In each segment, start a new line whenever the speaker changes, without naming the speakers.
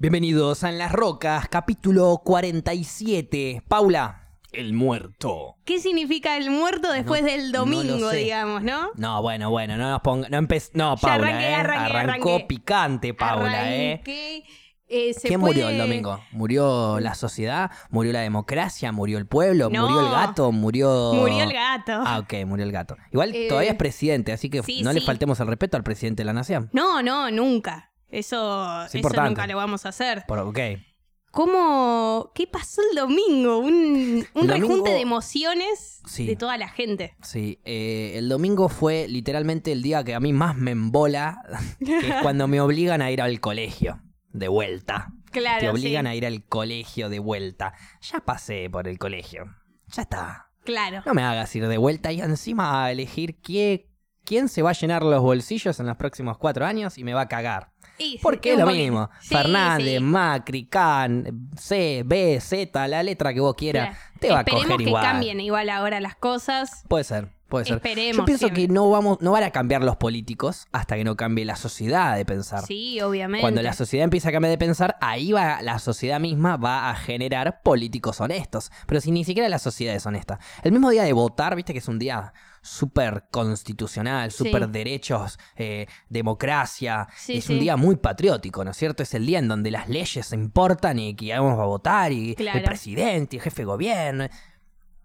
Bienvenidos a En las Rocas, capítulo 47. Paula, el muerto.
¿Qué significa el muerto después
No,
del domingo, digamos, no?
No, bueno, bueno, no nos ponga. No, empe- no Paula,
arranqué,
¿eh?
arranqué,
Arrancó
arranqué.
picante, Paula, ¿eh?
Arranqué, eh, se
¿Quién
puede-
murió el domingo? ¿Murió la sociedad? ¿Murió la democracia? ¿Murió el pueblo?
No.
¿Murió el gato? ¿Murió.?
Murió el gato.
Ah, ok, murió el gato. Igual
Eh,
todavía es presidente, así que
sí,
no le faltemos el respeto al presidente de la nación.
No, no, nunca. Eso,
Es
eso nunca lo vamos a hacer.
Por, ok.
¿Cómo? ¿Qué pasó el domingo? Un, un rejunte de emociones
Sí.
de toda la gente.
Sí, eh, el domingo fue literalmente el día que a mí más me embola, que es cuando me obligan a ir al colegio, de vuelta.
Claro.
Te obligan
sí.
a ir al colegio de vuelta. Ya pasé por el colegio. Ya está.
Claro.
No me hagas ir de vuelta y encima a elegir qué- quién se va a llenar los bolsillos en los próximos cuatro años y me va a cagar.
Y
Porque es lo mismo.
Sí,
Fernández,
sí.
Macri, Can, C, B, Z, la letra que vos quieras, te va a
Esperemos
coger
que
igual.
cambien igual ahora las cosas.
Puede ser, puede ser.
Esperemos
Yo pienso
siempre.
que no vamos, no van a cambiar los políticos hasta que no cambie la sociedad de pensar.
Sí, obviamente.
Cuando la sociedad empieza a cambiar de pensar, ahí va la sociedad misma va a generar políticos honestos. Pero si ni siquiera la sociedad es honesta. El mismo día de votar, viste que es un día súper constitucional,
Sí.
súper derechos, eh, democracia.
Sí,
es un día muy patriótico, ¿no es cierto? Es el día en donde las leyes importan y que vamos a votar y el presidente y el jefe de gobierno.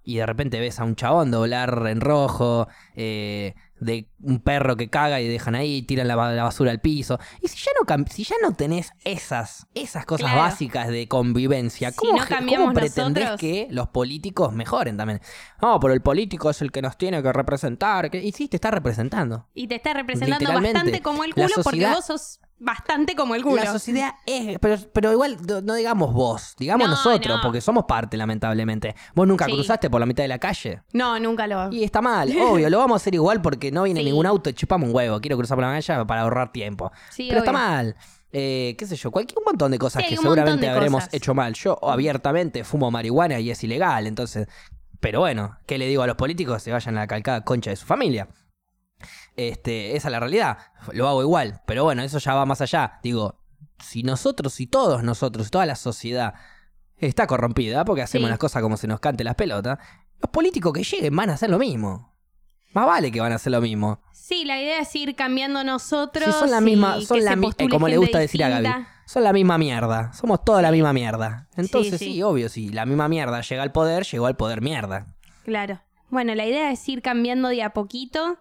Y de repente ves a un chabón doblar en rojo, eh, de un perro que caga y dejan ahí, tiran la, ba- la basura al piso. Y si ya no si ya no tenés esas, esas cosas
Claro.
básicas de convivencia,
Si
¿cómo,
no cambiamos
cómo pretendés
nosotros-
que los políticos mejoren también? No, pero el político es el que nos tiene que representar. que- Y sí, te está representando.
Y te está representando bastante como el culo porque vos sos bastante como el culo.
La sociedad es. Pero, pero igual no, no digamos vos, digamos
No,
nosotros,
no.
porque somos parte, lamentablemente. Vos nunca
Sí.
cruzaste por la mitad de la calle.
No, nunca lo.
Y está mal, obvio, lo vamos a hacer igual porque no viene
Sí.
ningún auto chupamos un huevo. Quiero cruzar por la calle para ahorrar tiempo.
Sí,
Pero está
obvio.
mal. Eh, qué sé yo, cualquier un montón de cosas
Sí, hay
que
un montón
seguramente
de
habremos
cosas.
hecho mal. Yo abiertamente fumo marihuana y es ilegal, entonces. Pero bueno, ¿qué le digo a los políticos? Se vayan a la calcada concha de su familia. Este, esa es la realidad. Lo hago igual. Pero bueno, eso ya va más allá. Digo, si nosotros y todos nosotros, toda la sociedad está corrompida porque hacemos
Sí.
las cosas como se nos cante las pelotas, los políticos que lleguen van a hacer lo mismo. Más vale que van a hacer lo mismo.
Sí, la idea es ir cambiando nosotros.
Sí, son la misma, son la mi- eh, como le gusta decir a Gaby, son la misma mierda. Somos toda la misma mierda. Entonces sí,
sí.
obvio, si la misma mierda llega al poder, llegó al poder mierda.
Claro. Bueno, la idea es ir cambiando de a poquito.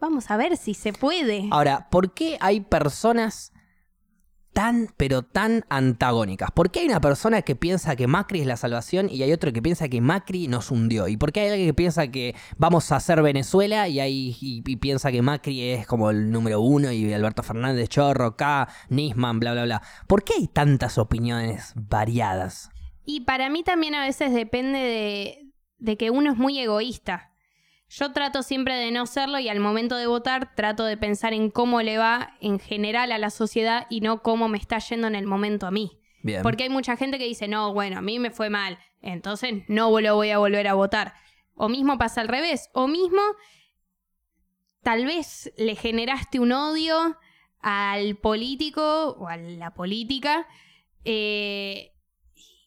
Vamos a ver si se puede.
Ahora, ¿por qué hay personas tan, pero tan antagónicas? ¿Por qué hay una persona que piensa que Macri es la salvación y hay otro que piensa que Macri nos hundió? ¿Y por qué hay alguien que piensa que vamos a hacer Venezuela y, hay, y, piensa que Macri es como el número uno y Alberto Fernández, Chorro, K, Nisman, bla, bla, bla? ¿Por qué hay tantas opiniones variadas?
Y para mí también a veces depende de, de que uno es muy egoísta. Yo trato siempre de no serlo y al momento de votar trato de pensar en cómo le va en general a la sociedad y no cómo me está yendo en el momento a mí.
Bien.
Porque hay mucha gente que dice, no, bueno, a mí me fue mal, entonces no lo voy a volver a votar. O mismo pasa al revés, o mismo tal vez le generaste un odio al político o a la política eh,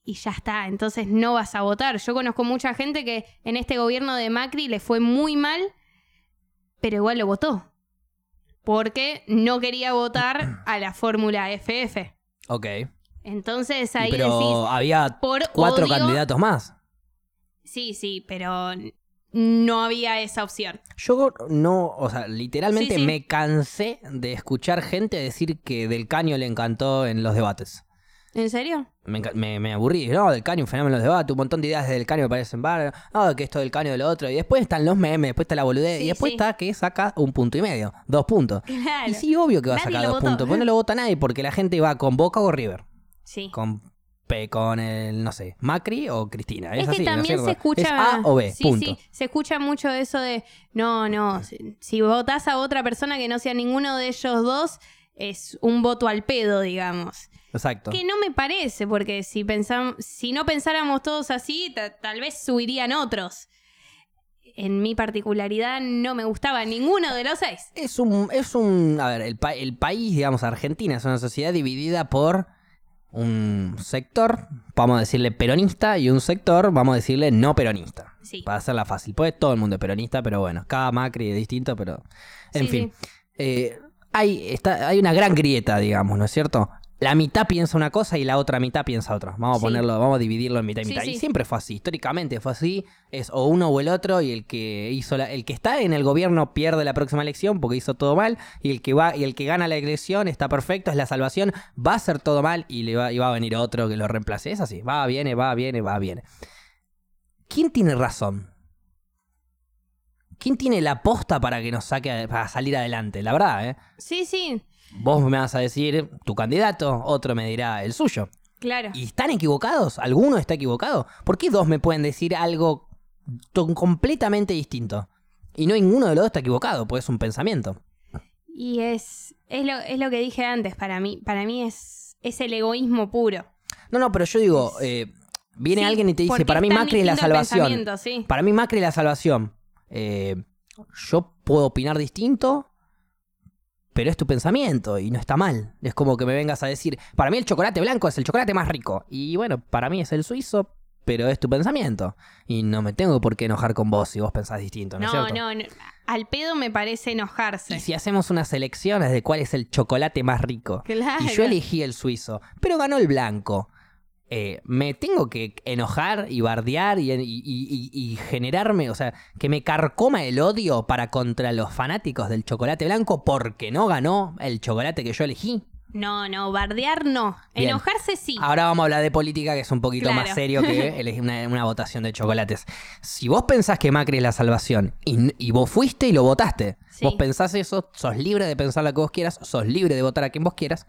y ya está, entonces no vas a votar. Yo conozco mucha gente que en este gobierno de Macri le fue muy mal, pero igual lo votó. Porque no quería votar a la fórmula FF.
Ok.
Entonces ahí
pero
decís,
había
por
cuatro
odio-
candidatos más.
Sí, sí, pero no había esa opción.
Yo no, o sea, literalmente
Sí, sí.
me cansé de escuchar gente decir que Del Caño le encantó en los debates.
¿En serio?
Me, me, me aburrí, no, Del Caño, un fenómeno en los debates, un montón de ideas Del Caño me parecen bárbaras, no, que esto del Caño de lo otro, y después están los memes, después está la boludez,
Sí,
y después
sí.
está que saca un punto y medio, dos puntos.
Claro.
Y sí, obvio que va a sacar dos
votó.
puntos, porque no lo vota nadie, porque la gente va con Boca o River,
Sí.
con, con el, no sé, Macri o Cristina. Es,
Es que
¿no es
también se escucha.
Es A o B,
sí,
punto.
sí, se escucha mucho eso de. No, no. Si, si votás a otra persona que no sea ninguno de ellos dos, es un voto al pedo, digamos.
Exacto.
Que no me parece, porque si, pensam- si no pensáramos todos así, ta- tal vez subirían otros. En mi particularidad no me gustaba ninguno de los seis.
Es un, es un, a ver, el, pa- el país, digamos, Argentina es una sociedad dividida por un sector, vamos a decirle peronista, y un sector, vamos a decirle no peronista.
Sí.
Para hacerla fácil. Pues todo el mundo es peronista, pero bueno, cada Macri es distinto, pero. En
Sí,
fin. Eh, hay, está, hay una gran grieta, digamos, ¿no es cierto? La mitad piensa una cosa y la otra mitad piensa otra. Vamos a
Sí.
ponerlo, vamos a dividirlo en mitad y
Sí,
mitad. Y siempre fue así, históricamente fue así. Es o uno o el otro, y el que hizo la- el que está en el gobierno pierde la próxima elección porque hizo todo mal, y el que va, y el que gana la elección está perfecto, es la salvación, va a hacer todo mal y le va, y va a venir otro que lo reemplace. Es así, va, viene, va, viene, va, viene. ¿Quién tiene razón? ¿Quién tiene la posta para que nos saque a- para salir adelante? La verdad, ¿eh?
Sí, sí,
Vos me vas a decir tu candidato, otro me dirá el suyo.
claro.
¿Y están equivocados? ¿Alguno está equivocado? ¿Por qué dos me pueden decir algo completamente distinto? Y no ninguno de los dos está equivocado, pues es un pensamiento.
Y es, es, lo, es lo que dije antes, para mí, para mí es, es el egoísmo puro.
No, no, pero yo digo, eh, viene
Sí,
alguien y te dice, para mí Macri es la salvación.
sí.
Para mí Macri es la salvación. Eh, yo puedo opinar distinto, pero es tu pensamiento y no está mal. Es como que me vengas a decir, para mí el chocolate blanco es el chocolate más rico. Y bueno, para mí es el suizo, pero es tu pensamiento. Y no me tengo por qué enojar con vos si vos pensás distinto, ¿no, es
No,
cierto?
no, no. Al pedo me parece enojarse.
Y si hacemos unas elecciones de cuál es el chocolate más rico.
Claro.
Y yo elegí el suizo, pero ganó el blanco. Eh, me tengo que enojar y bardear y, y- y- y generarme, o sea, que me carcoma el odio para contra los fanáticos del chocolate blanco porque no ganó el chocolate que yo elegí.
No, no, bardear no.
Bien.
Enojarse sí.
Ahora vamos a hablar de política, que es un poquito
Claro.
más serio que elegir una, una votación de chocolates. Si vos pensás que Macri es la salvación y, y vos fuiste y lo votaste,
Sí.
vos pensás eso, sos libre de pensar lo que vos quieras, sos libre de votar a quien vos quieras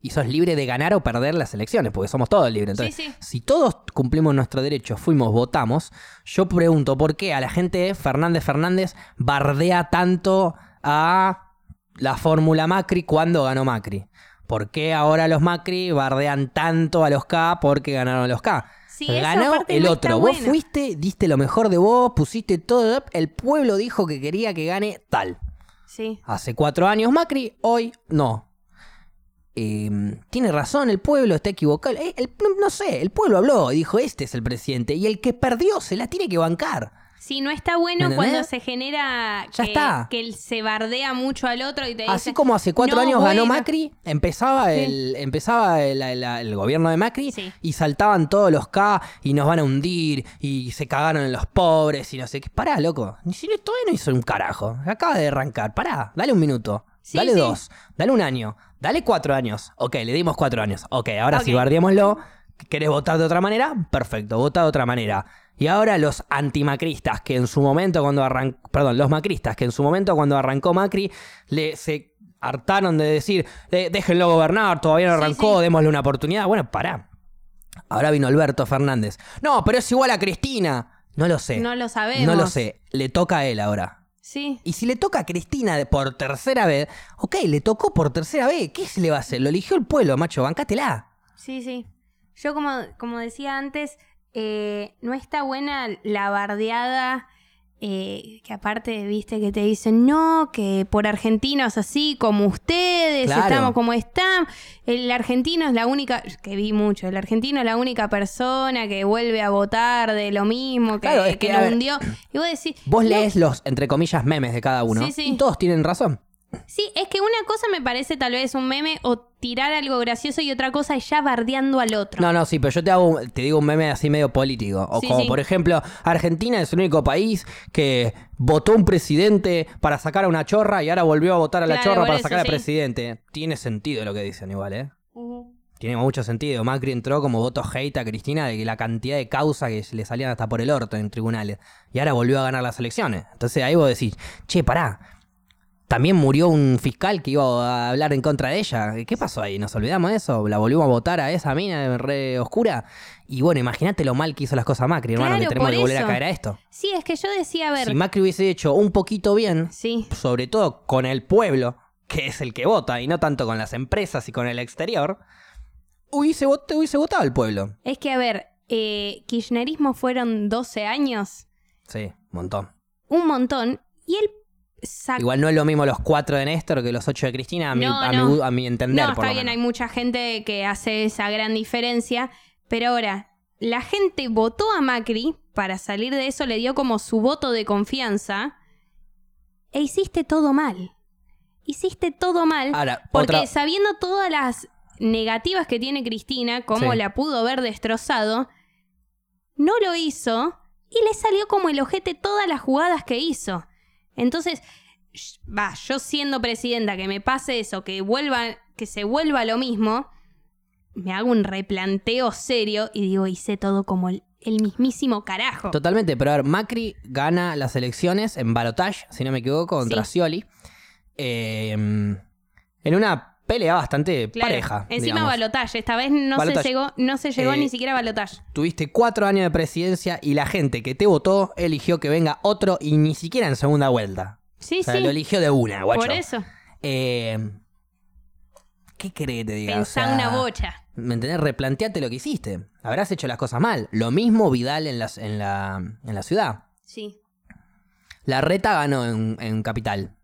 y sos libre de ganar o perder las elecciones, porque somos todos libres. Entonces,
Sí, sí.
si todos cumplimos nuestro derecho, fuimos, votamos, yo pregunto por qué a la gente Fernández Fernández bardea tanto a la fórmula Macri cuando ganó Macri. ¿Por qué ahora los Macri bardean tanto a los K porque ganaron los K?
Sí,
Ganó el
no
otro. Vos fuiste, diste lo mejor de vos, pusiste todo. El pueblo dijo que quería que gane tal.
Sí.
Hace cuatro años Macri, hoy no. Eh, tiene razón, el pueblo está equivocado. Eh, el- no sé, el pueblo habló y dijo, este es el presidente. Y el que perdió se la tiene que bancar.
Sí, no está bueno
¿Me
cuando se genera
Ya
que,
está.
que él se bardea mucho al otro y te
Así
dice,
como hace cuatro
"No,
años ganó
bueno".
Macri, empezaba
Sí.
el, empezaba el, el- el gobierno de Macri
Sí.
y saltaban todos los K y nos van a hundir y se cagaron en los pobres y no sé qué. Pará, loco. Ni si no, todavía no hizo un carajo. Acaba de arrancar. Pará, dale un minuto.
Sí,
dale dos. Dale un año. Dale cuatro años. Ok, le dimos cuatro años. Ok, ahora sí,
Ok.
bardeémoslo. ¿Querés votar de otra manera? Perfecto, vota de otra manera. Y ahora los antimacristas, que en su momento cuando arrancó, perdón, los macristas, que en su momento cuando arrancó Macri, le, se hartaron de decir, "Eh, déjenlo gobernar, todavía no
Sí,
arrancó,
sí.
démosle una oportunidad. Bueno, pará. Ahora vino Alberto Fernández. No, pero es igual a Cristina. No lo sé.
No lo sabemos.
No lo sé. Le toca a él ahora.
Sí.
Y si le toca a Cristina por tercera vez, ok, le tocó por tercera vez. ¿Qué se le va a hacer? Lo eligió el pueblo, macho, bancátela.
Sí, sí. Yo como, como decía antes, eh, no está buena la bardeada, eh, que aparte, viste, que te dicen, no, que por argentinos así como ustedes,
Claro.
estamos como están. El argentino es la única, que vi mucho, el argentino es la única persona que vuelve a votar de lo mismo, que,
Claro, es
que
que,
lo
ver,
hundió. Y vos decís,
Vos
no,
lees los, entre comillas, memes de cada uno.
Sí, sí.
Y todos tienen razón.
Sí, es que una cosa me parece tal vez un meme o tirar algo gracioso y otra cosa es ya bardeando al otro.
No, no, sí, pero yo te hago, te digo un meme así medio político. O
Sí,
como,
sí.
por ejemplo, Argentina es el único país que votó un presidente para sacar a una chorra y ahora volvió a votar a la chorra para
eso,
sacar al
sí.
presidente. Tiene sentido lo que dicen igual, ¿eh?
Ujú.
Tiene mucho sentido. Macri entró como voto hate a Cristina de que la cantidad de causas que le salían hasta por el orto en tribunales. Y ahora volvió a ganar las elecciones. Entonces ahí vos decís, che, pará. También murió un fiscal que iba a hablar en contra de ella. ¿Qué pasó ahí? ¿Nos olvidamos de eso? ¿La volvimos a votar a esa mina re oscura? Y bueno, imagínate lo mal que hizo las cosas Macri, hermano,
Claro,
que tenemos que volver a caer a esto.
Sí, es que yo decía, a ver,
Si Macri hubiese hecho un poquito bien,
sí,
sobre todo con el pueblo, que es el que vota, y no tanto con las empresas y con el exterior, hubiese, vot- hubiese votado el pueblo.
es que, a ver, eh, kirchnerismo fueron 12 años,
Sí, un montón.
un montón, y el
Igual no es lo mismo los cuatro de Néstor que los ocho de Cristina, a mi,
No,
a
no.
mi, a mi entender.
No,
por
está
lo
bien,
menos.
hay mucha gente que hace esa gran diferencia, pero ahora, la gente votó a Macri para salir de eso, le dio como su voto de confianza, e hiciste todo mal. Hiciste todo mal,
Ahora,
porque
otra-
sabiendo todas las negativas que tiene Cristina, cómo
Sí.
la pudo haber destrozado, no lo hizo y le salió como el ojete todas las jugadas que hizo. Entonces, va, yo siendo presidenta, que me pase eso, que vuelva, que se vuelva lo mismo, me hago un replanteo serio y digo, hice todo como el, el mismísimo carajo.
Totalmente, pero a ver, Macri gana las elecciones en balotage, si no me equivoco, contra
Sí.
Scioli. eh, en una pelea bastante
Claro.
pareja.
Encima balotaje, esta vez no se llegó, no se llegó
Eh,
ni siquiera a balotaje.
Tuviste cuatro años de presidencia y la gente que te votó eligió que venga otro y ni siquiera en segunda vuelta.
Sí,
O sea,
sí.
lo eligió de una, guacho.
Por eso.
Eh, ¿Qué que te diga? O
Pensá
sea,
una bocha.
¿Me entendés? Replanteate lo que hiciste. Habrás hecho las cosas mal. Lo mismo Vidal en, las, en, la, en la ciudad.
Sí.
La reta ganó en, en Capital.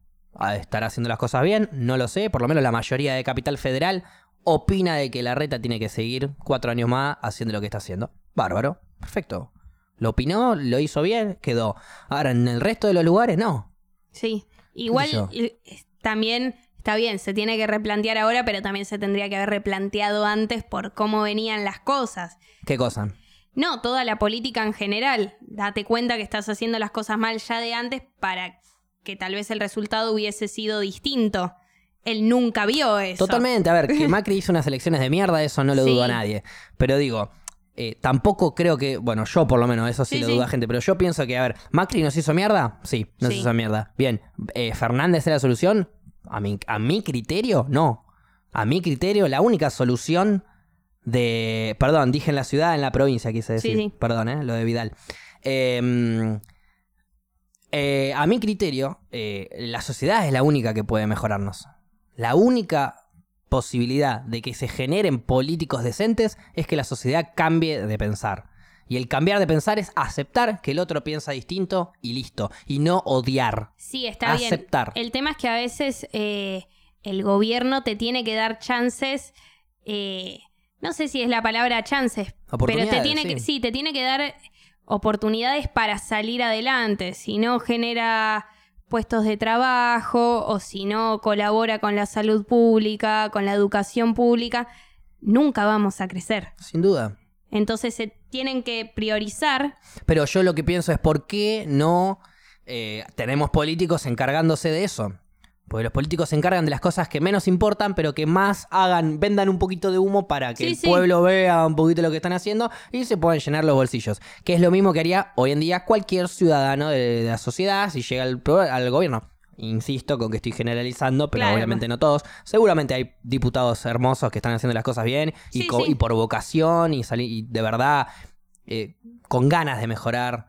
¿Estará haciendo las cosas bien? No lo sé. Por lo menos la mayoría de Capital Federal opina de que la reta tiene que seguir cuatro años más haciendo lo que está haciendo. Bárbaro. Perfecto. Lo opinó, lo hizo bien, quedó. Ahora, en el resto de los lugares, no.
Sí. Igual también está bien, se tiene que replantear ahora, pero también se tendría que haber replanteado antes por cómo venían las cosas.
¿Qué cosa?
No, toda la política en general. Date cuenta que estás haciendo las cosas mal ya de antes para que tal vez el resultado hubiese sido distinto. Él nunca vio eso.
Totalmente. A ver, que Macri hizo unas elecciones de mierda, eso no lo dudo a
Sí.
nadie. Pero digo, eh, tampoco creo que. Bueno, yo por lo menos, eso sí,
Sí,
lo
sí.
duda gente. Pero yo pienso que, a ver, ¿Macri nos hizo mierda? Sí, nos
Sí.
hizo mierda. Bien. Eh, ¿Fernández es la solución? A mi, a mi criterio, no. A mi criterio, la única solución de. Perdón, dije en la ciudad, en la provincia, quise
Sí,
decir.
sí.
Perdón, eh, lo de Vidal. Eh, eh, a mi criterio, eh, la sociedad es la única que puede mejorarnos. La única posibilidad de que se generen políticos decentes es que la sociedad cambie de pensar. Y el cambiar de pensar es aceptar que el otro piensa distinto y listo. Y no odiar.
Sí, está
Aceptar.
bien. El tema es que a veces eh, el gobierno te tiene que dar chances. eh, no sé si es la palabra chances, pero te tiene
sí.
que, sí, te tiene que dar oportunidades para salir adelante. Si no genera puestos de trabajo o si no colabora con la salud pública, con la educación pública, nunca vamos a crecer.
Sin duda.
Entonces se tienen que priorizar.
Pero yo lo que pienso es por qué no eh, tenemos políticos encargándose de eso. Porque los políticos se encargan de las cosas que menos importan, pero que más hagan, vendan un poquito de humo para que
Sí,
el
sí.
pueblo vea un poquito lo que están haciendo y se puedan llenar los bolsillos. Que es lo mismo que haría hoy en día cualquier ciudadano de, la sociedad si llega al, al gobierno. Insisto con que estoy generalizando, pero
Claro.
obviamente no todos. Seguramente hay diputados hermosos que están haciendo las cosas bien y,
Sí,
por vocación y, y de verdad eh, con ganas de mejorar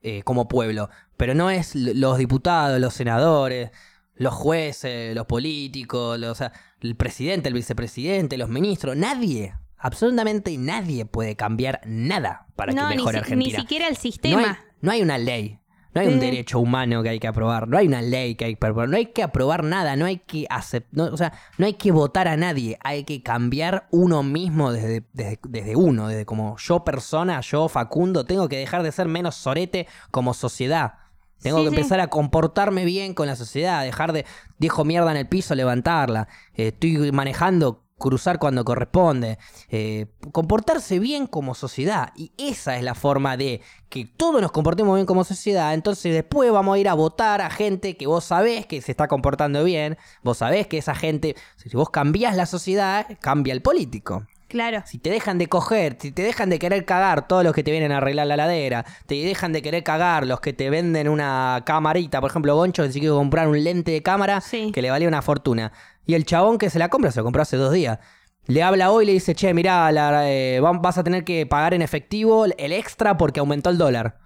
eh, como pueblo. Pero no es los diputados, los senadores, los jueces, los políticos, los, o sea, el presidente, el vicepresidente, los ministros. Nadie, absolutamente nadie puede cambiar nada para
no,
que
ni,
mejore
si-
Argentina.
ni siquiera el
no,
sistema.
hay, no hay una ley. No hay un
Sí.
derecho humano que hay que aprobar, no hay una ley que hay que aprobar, no hay que aprobar nada, no hay que aceptar, o sea, no hay que votar a nadie, hay que cambiar uno mismo desde, desde, desde uno, desde como yo persona, yo Facundo, tengo que dejar de ser menos sorete como sociedad. Tengo
Sí,
que
sí.
empezar a comportarme bien con la sociedad, dejar de, dejo mierda en el piso, levantarla, Eh, estoy manejando, cruzar cuando corresponde, eh, comportarse bien como sociedad. Y esa es la forma de que todos nos comportemos bien como sociedad. Entonces después vamos a ir a votar a gente que vos sabés que se está comportando bien, vos sabés que esa gente, si vos cambiás la sociedad, cambia el político.
Claro.
Si te dejan de coger, si te dejan de querer cagar todos los que te vienen a arreglar la ladera, te dejan de querer cagar los que te venden una camarita, por ejemplo, Goncho que se quiere comprar un lente de cámara
Sí.
que le valía una fortuna. Y el chabón que se la compra, se lo compró hace dos días. Le habla hoy y le dice, che, mirá, la- eh, vas a tener que pagar en efectivo el extra porque aumentó el dólar.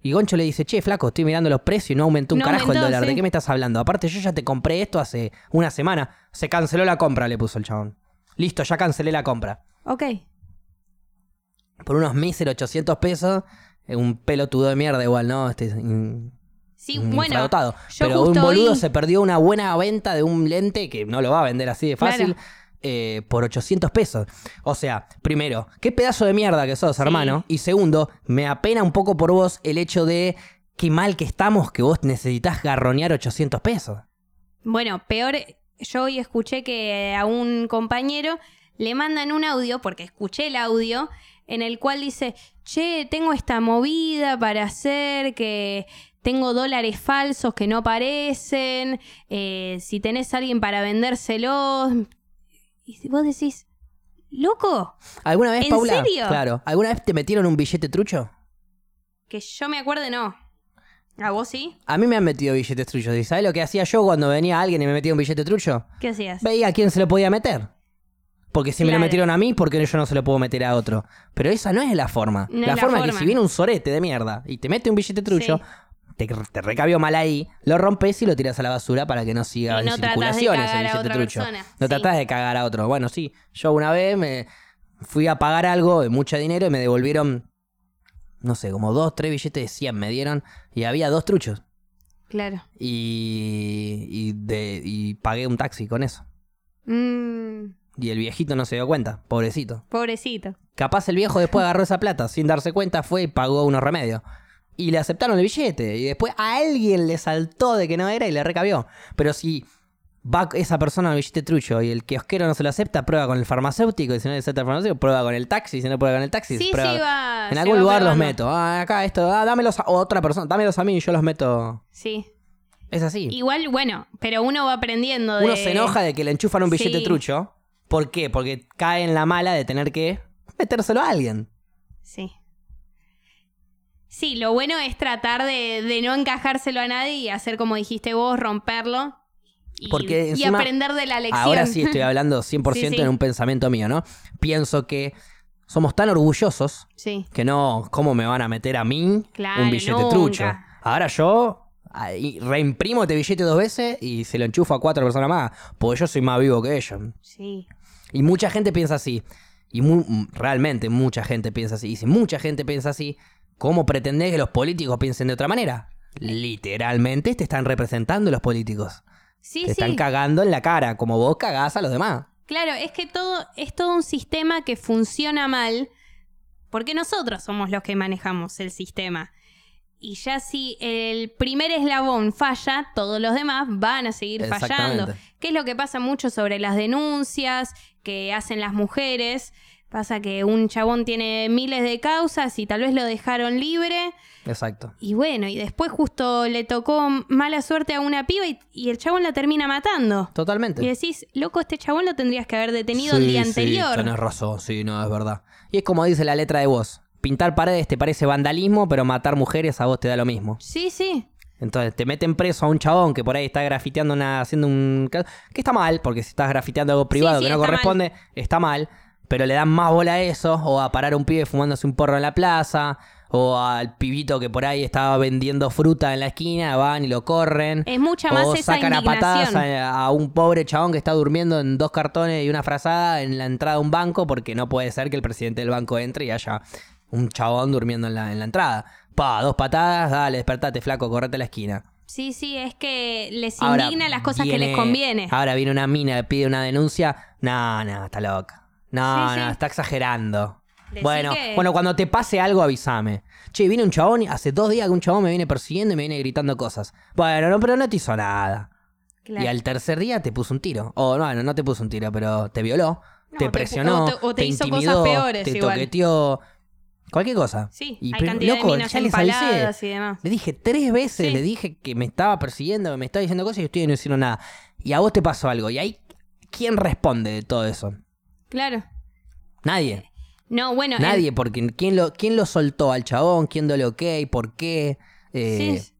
Y Goncho le dice, che, flaco, estoy mirando los precios y no aumentó un
No
carajo el dólar. ¿De qué me estás hablando? Aparte, yo ya te compré esto hace una semana. Se canceló la compra, le puso el chabón. Listo, ya cancelé la compra
Ok.
por unos míseros 800 pesos, eh, un pelotudo de mierda igual, ¿no? Este,
Sí, bueno, yo
Pero un boludo
hoy-
se perdió una buena venta de un lente que no lo va a vender así de fácil.
Claro.
eh, por 800 pesos. O sea, primero, qué pedazo de mierda que sos, hermano. Y segundo, me apena un poco por vos el hecho de qué mal que estamos que vos necesitas garronear 800 pesos.
Bueno, peor, yo hoy escuché que a un compañero le mandan un audio, porque escuché el audio, en el cual dice, che, tengo esta movida para hacer, que tengo dólares falsos que no aparecen, eh, si tenés a alguien para vendérselos. Y vos decís, loco,
¿Alguna vez,
¿En
Paula?
serio?
Claro. ¿Alguna vez te metieron un billete trucho?
que yo me acuerde, no. ¿A vos sí?
A mí me han metido billetes truchos. ¿Y sabes lo que hacía yo cuando venía alguien y me metía un billete trucho?
¿Qué hacías?
Veía a quién se lo podía meter. Porque si me lo
Claro.
metieron a mí, ¿por qué yo no se lo puedo meter a otro? Pero esa no es la forma.
No es
la,
la
forma es que
forma.
si viene un sorete de mierda y te mete un billete trucho,
Sí.
te, te recabió mal ahí, lo rompes y lo tiras a la basura para que no siga
Y
en
no tratás de
circulación ese
cagar a
billete
otra
trucho.
persona.
No
Sí.
tratás de cagar a otro. Bueno, sí. Yo una vez me fui a pagar algo de mucho dinero y me devolvieron, no sé, como dos, tres billetes de 100 me dieron y había dos truchos.
Claro.
Y, y, de, y pagué un taxi con eso.
Mm,
Y el viejito no se dio cuenta, pobrecito.
pobrecito.
Capaz el viejo después agarró esa plata, sin darse cuenta, fue y pagó unos remedios. Y le aceptaron el billete. Y después a alguien le saltó de que no era y le recabió. Pero si va esa persona al billete trucho y el kiosquero no se lo acepta, prueba con el farmacéutico. Y si no le acepta el farmacéutico, prueba con el taxi. Y si no prueba con el taxi,
Sí,
prueba-
sí, va.
En algún lugar los meto. Ah, acá esto, ah, dámelos a otra persona, dámelos a mí y yo los meto.
Sí.
Es así.
Igual, bueno, pero uno va aprendiendo de...
Uno se enoja de que le enchufan un billete
Sí.
trucho. ¿Por qué? Porque cae en la mala de tener que metérselo a alguien.
Sí. Sí, lo bueno es tratar de, de no encajárselo a nadie y hacer como dijiste vos, romperlo. Y,
Porque
y
encima-
aprender de la lección.
Ahora sí estoy hablando 100%
Sí, sí.
en un pensamiento mío, ¿no? Pienso que somos tan orgullosos
sí,
que no, ¿cómo me van a meter a mí
Claro,
un billete
nunca.
trucho? Ahora yo ahí, reimprimo este billete dos veces y se lo enchufo a cuatro personas más, porque yo soy más vivo que ellos.
sí.
Y mucha gente piensa así. Y realmente mucha gente piensa así. Y si mucha gente piensa así, ¿cómo pretendés que los políticos piensen de otra manera? Literalmente te están representando los políticos.
Sí,
te
sí.
están cagando en la cara, como vos cagás a los demás.
Claro, es que todo es todo un sistema que funciona mal porque nosotros somos los que manejamos el sistema. Y ya si el primer eslabón falla, todos los demás van a seguir fallando. ¿Qué es lo que pasa mucho sobre las denuncias que hacen las mujeres? Pasa que un chabón tiene miles de causas y tal vez lo dejaron libre.
Exacto.
Y bueno, y después justo le tocó mala suerte a una piba y, y el chabón la termina matando.
Totalmente.
Y decís, loco, este chabón lo tendrías que haber detenido el día
sí,
anterior.
tenés razón, sí, no, es verdad. Y es como dice la letra de vos. Pintar paredes te parece vandalismo, pero matar mujeres a vos te da lo mismo.
Sí, sí.
Entonces te meten preso a un chabón que por ahí está grafiteando una, haciendo un... Que está mal, porque si estás grafiteando algo privado
sí,
que no corresponde, está mal. Pero le dan más bola a eso, o a parar a un pibe fumándose un porro en la plaza, o al pibito que por ahí estaba vendiendo fruta en la esquina, van y lo corren.
Es mucha más
o
esa
sacan a patadas a, a un pobre chabón que está durmiendo en dos cartones y una frazada en la entrada de un banco, porque no puede ser que el presidente del banco entre y haya un chabón durmiendo en la, en la entrada. Pa, dos patadas, dale, despertate, flaco, correte a la esquina.
Sí, sí, es que les
Ahora
indigna las cosas que les conviene.
Ahora viene una mina pide una denuncia. No, no, está loca. No,
Sí,
no,
sí.
está exagerando.
Decí
bueno,
que-
bueno, cuando te pase algo, avísame. Che, viene un chabón y hace dos días que un chabón me viene persiguiendo y me viene gritando cosas. Bueno, no, pero no te hizo nada.
Claro.
Y al tercer día te puso un tiro. O no, no, te puso un tiro, pero te violó,
No,
te
te-
presionó,
o te- o te hizo cosas
intimidó,
peores
te
igual.
toqueteó. Cualquier cosa.
Sí,
Y,
hay
pero,
cantidad
loco,
de minas
ya les avisé.
empaladas y demás.
Le dije tres veces,
Sí.
le dije que me estaba persiguiendo, que me estaba diciendo cosas y ustedes no hicieron nada. Y a vos te pasó algo. Y ahí, ¿quién responde de todo eso?
Claro.
Nadie.
No, bueno. en-
Nadie, porque ¿quién lo, ¿quién lo soltó al chabón? ¿Quién dio el ok? ¿Por qué? Eh,
sí,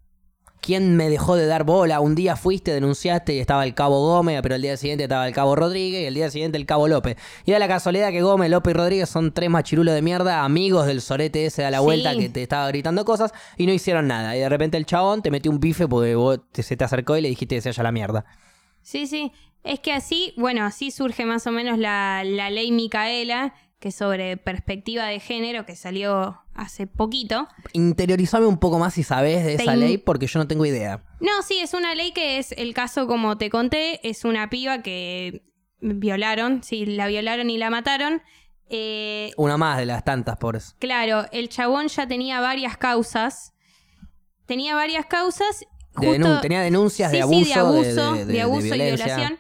¿Quién me dejó de dar bola? Un día fuiste, denunciaste y estaba el cabo Gómez, pero el día siguiente estaba el cabo Rodríguez y el día siguiente el cabo López. Y da la casualidad que Gómez, López y Rodríguez son tres machirulos de mierda, amigos del sorete ese a la
Sí.
vuelta que te estaba gritando cosas y no hicieron nada. Y de repente el chabón te metió un bife porque vos te- se te acercó y le dijiste que se vaya a la mierda.
Sí, sí. Es que así, bueno, así surge más o menos la, la ley Micaela, que es sobre perspectiva de género, que salió hace poquito.
Interiorizame un poco más si sabes de esa
in-
ley, porque yo no tengo idea.
No, sí, es una ley que es el caso, como te conté, es una piba que violaron, sí, la violaron y la mataron. Eh,
Una más de las tantas, pobres.
claro, el chabón ya tenía varias causas. Tenía varias causas.
De
justo-
denun- tenía denuncias de abuso,
sí, de abuso,
de,
de,
de- de
abuso y violación.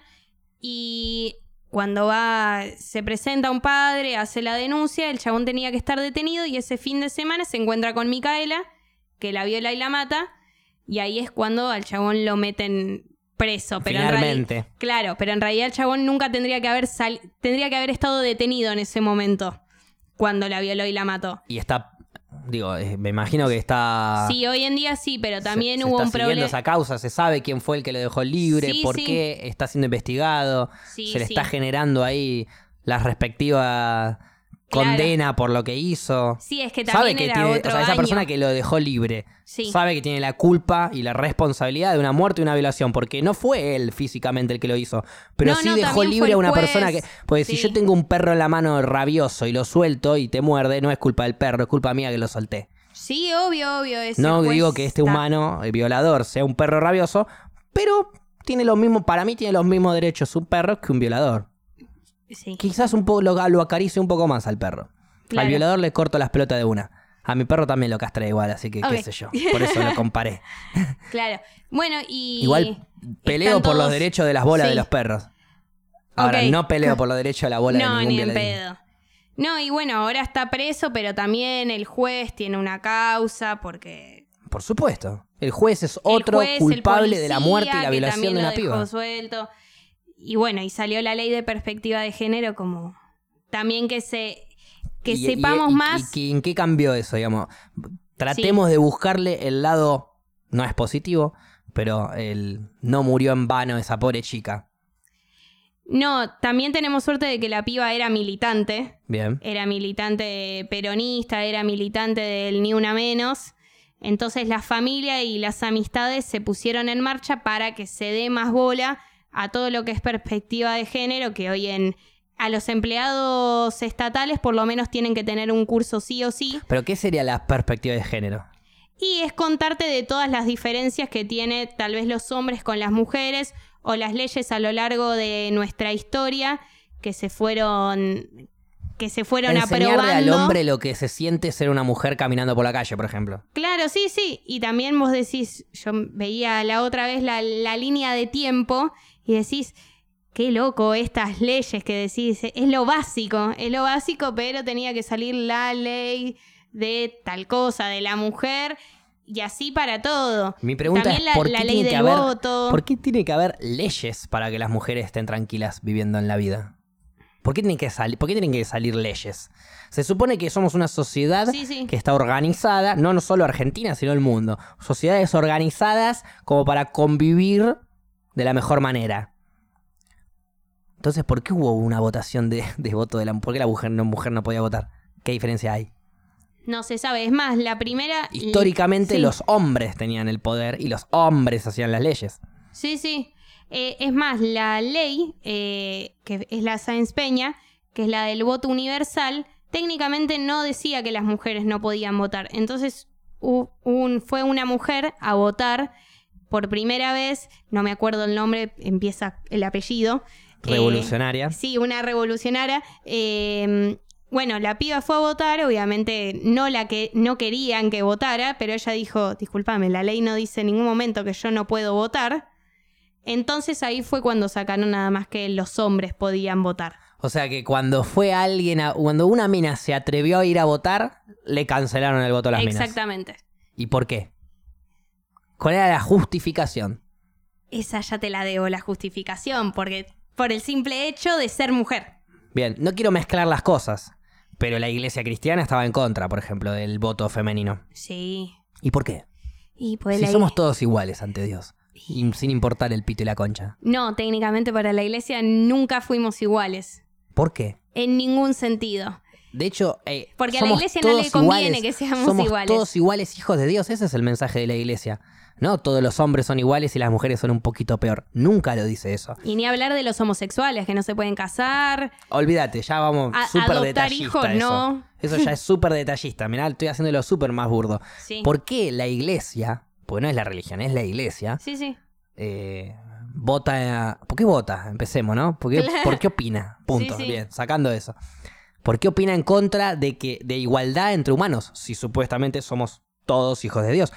Y cuando va, se presenta un padre, hace la denuncia, el chabón tenía que estar detenido y ese fin de semana se encuentra con Micaela, que la viola y la mata, y ahí es cuando al chabón lo meten preso. Pero en realidad-
Finalmente.
claro, pero en realidad el chabón nunca tendría que haber sal- tendría que haber estado detenido en ese momento, cuando la violó y la mató.
Y está, digo, eh, me imagino que está...
Sí, hoy en día sí, pero
se-
también
se
hubo
está
un
siguiendo
problema.
esa causa, se sabe quién fue el que lo dejó libre,
Sí,
por
sí.
qué está siendo investigado,
Sí,
se le está generando ahí la respectiva
Claro.
condena por lo que hizo.
Sí, es que
sabe
también
que
era
tiene, o
otro
sea, esa
año.
persona que lo dejó libre,
Sí.
sabe que tiene la culpa y la responsabilidad de una muerte y una violación, porque no fue él físicamente el que lo hizo, pero
No,
sí
no,
dejó libre a una
juez.
persona que... Pues si yo tengo un perro en la mano rabioso y lo suelto y te muerde, no es culpa del perro, es culpa mía que lo solté.
Sí, obvio, obvio.
No digo que este humano, el violador, sea un perro rabioso, pero tiene los mismos, para mí tiene los mismos derechos un perro que un violador.
Sí.
Quizás un poco lo, lo un poco más al perro.
Claro.
Al violador le corto las pelotas de una. A mi perro también lo castré igual, así que qué sé yo. Por eso lo comparé.
Claro. Bueno, y.
Igual peleo por los derechos de las bolas de los perros. Ahora, no peleo por los derechos de la bola de
No,
ningún
ni en pedo. No, y bueno, ahora está preso, pero también el juez tiene una causa porque.
Por supuesto. El juez es otro
juez,
culpable de la muerte y la violación de una
dejó
piba.
suelto. Y bueno, y salió la ley de perspectiva de género como. También que se. Que
Y-
sepamos
y-
más.
y- y ¿En qué cambió eso, digamos? Tratemos de buscarle el lado, no es positivo, pero el no murió en vano esa pobre chica.
No, también tenemos suerte de que la piba era militante.
Bien.
era militante peronista, era militante del Ni Una Menos. Entonces la familia y las amistades se pusieron en marcha para que se dé más bola a todo lo que es perspectiva de género, que hoy en a los empleados estatales por lo menos tienen que tener un curso sí o sí.
Pero ¿qué sería la perspectiva de género?
Y es contarte de todas las diferencias que tiene tal vez los hombres con las mujeres o las leyes a lo largo de nuestra historia que se fueron que se fueron
Enseñarle
aprobando.
al hombre lo que se siente ser una mujer caminando por la calle, por ejemplo.
Claro, sí, sí. Y también vos decís, yo veía la otra vez la, la línea de tiempo y decís, qué loco estas leyes que decís, es lo básico, es lo básico, pero tenía que salir la ley de tal cosa, de la mujer, y así para todo.
Mi pregunta
También
es,
la,
¿por
la
qué
ley
tiene que
del
haber-
voto.
¿Por qué tiene que haber leyes para que las mujeres estén tranquilas viviendo en la vida? ¿Por qué tienen que, salir, ¿por qué tienen que salir leyes? Se supone que somos una sociedad
Sí, sí.
que está organizada, no, no solo Argentina, sino el mundo. Sociedades organizadas como para convivir de la mejor manera. Entonces, ¿por qué hubo una votación de, de voto de la ¿Por qué la mujer no, mujer no podía votar? ¿Qué diferencia hay?
No se sabe. Es más, la primera.
Históricamente
Sí.
los hombres tenían el poder y los hombres hacían las leyes.
Sí, sí. Eh, es más, la ley, eh, que es la Sáenz Peña, que es la del voto universal, técnicamente no decía que las mujeres no podían votar. Entonces un- fue una mujer a votar por primera vez, no me acuerdo el nombre, empieza el apellido. eh,
Revolucionaria.
Sí, una revolucionaria. Eh, bueno, la piba fue a votar, obviamente no la que no querían que votara, pero ella dijo, discúlpame, la ley no dice en ningún momento que yo no puedo votar. Entonces ahí fue cuando sacaron nada más que los hombres podían votar.
O sea que cuando fue alguien, a- cuando una mina se atrevió a ir a votar, le cancelaron el voto a las minas.
Exactamente.
¿Y por qué? ¿Cuál era la justificación?
Esa ya te la debo, la justificación, porque por el simple hecho de ser mujer.
Bien, no quiero mezclar las cosas, pero la iglesia cristiana estaba en contra, por ejemplo, del voto femenino.
Sí.
¿Y por qué?
Y pues
si
la-
somos todos iguales ante Dios, y sin importar el pito y la concha.
No, técnicamente para la iglesia nunca fuimos iguales.
¿Por qué?
En ningún sentido.
De hecho, eh,
Porque a la iglesia no le conviene
iguales.
que seamos
somos
iguales.
todos iguales hijos de Dios. Ese es el mensaje de la iglesia. No, todos los hombres son iguales y las mujeres son un poquito peor. Nunca lo dice eso.
Y ni hablar de los homosexuales que no se pueden casar.
Olvídate, ya vamos
A-
súper detallista. eso.
no.
Eso ya es súper detallista. Mirá, estoy haciéndolo súper más burdo.
Sí.
¿Por qué la iglesia, porque no es la religión, es la iglesia,
Sí, sí.
eh, vota. ¿Por qué vota? Empecemos, ¿no? ¿Por qué,
Claro.
¿por qué opina? Punto.
Sí, sí.
Bien, sacando eso. ¿Por qué opina en contra de que de igualdad entre humanos? Si supuestamente somos todos hijos de Dios.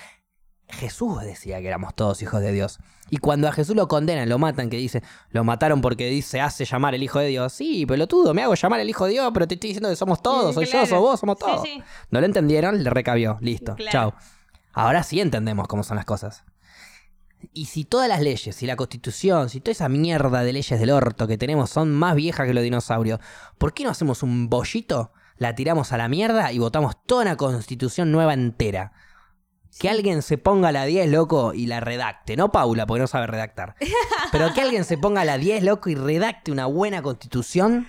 Jesús decía que éramos todos hijos de Dios. Y cuando a Jesús lo condenan, lo matan, que dice, lo mataron porque dice, hace llamar el Hijo de Dios. Sí, pelotudo, me hago llamar el Hijo de Dios, pero te estoy diciendo que somos todos, soy
claro.
yo, sos vos, somos
Sí,
todos.
sí.
¿No lo entendieron? Le recabió. Listo.
Claro.
Chao. Ahora sí entendemos cómo son las cosas. Y si todas las leyes, si la constitución, si toda esa mierda de leyes del orto que tenemos son más viejas que los dinosaurios, ¿por qué no hacemos un bollito, la tiramos a la mierda y votamos toda una constitución nueva entera? Que alguien se ponga a la 10, loco, y la redacte. No Paula, porque no sabe redactar. Pero que alguien se ponga a la 10, loco, y redacte una buena constitución,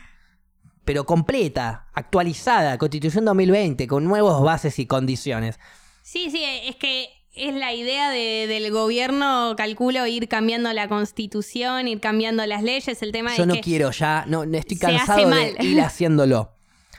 pero completa, actualizada, constitución 2020, con nuevas bases y condiciones.
Sí, sí, es que es la idea de- del gobierno, calculo, ir cambiando la constitución, ir cambiando las leyes. El tema
Yo no
que
quiero ya, no, no estoy cansado de ir haciéndolo.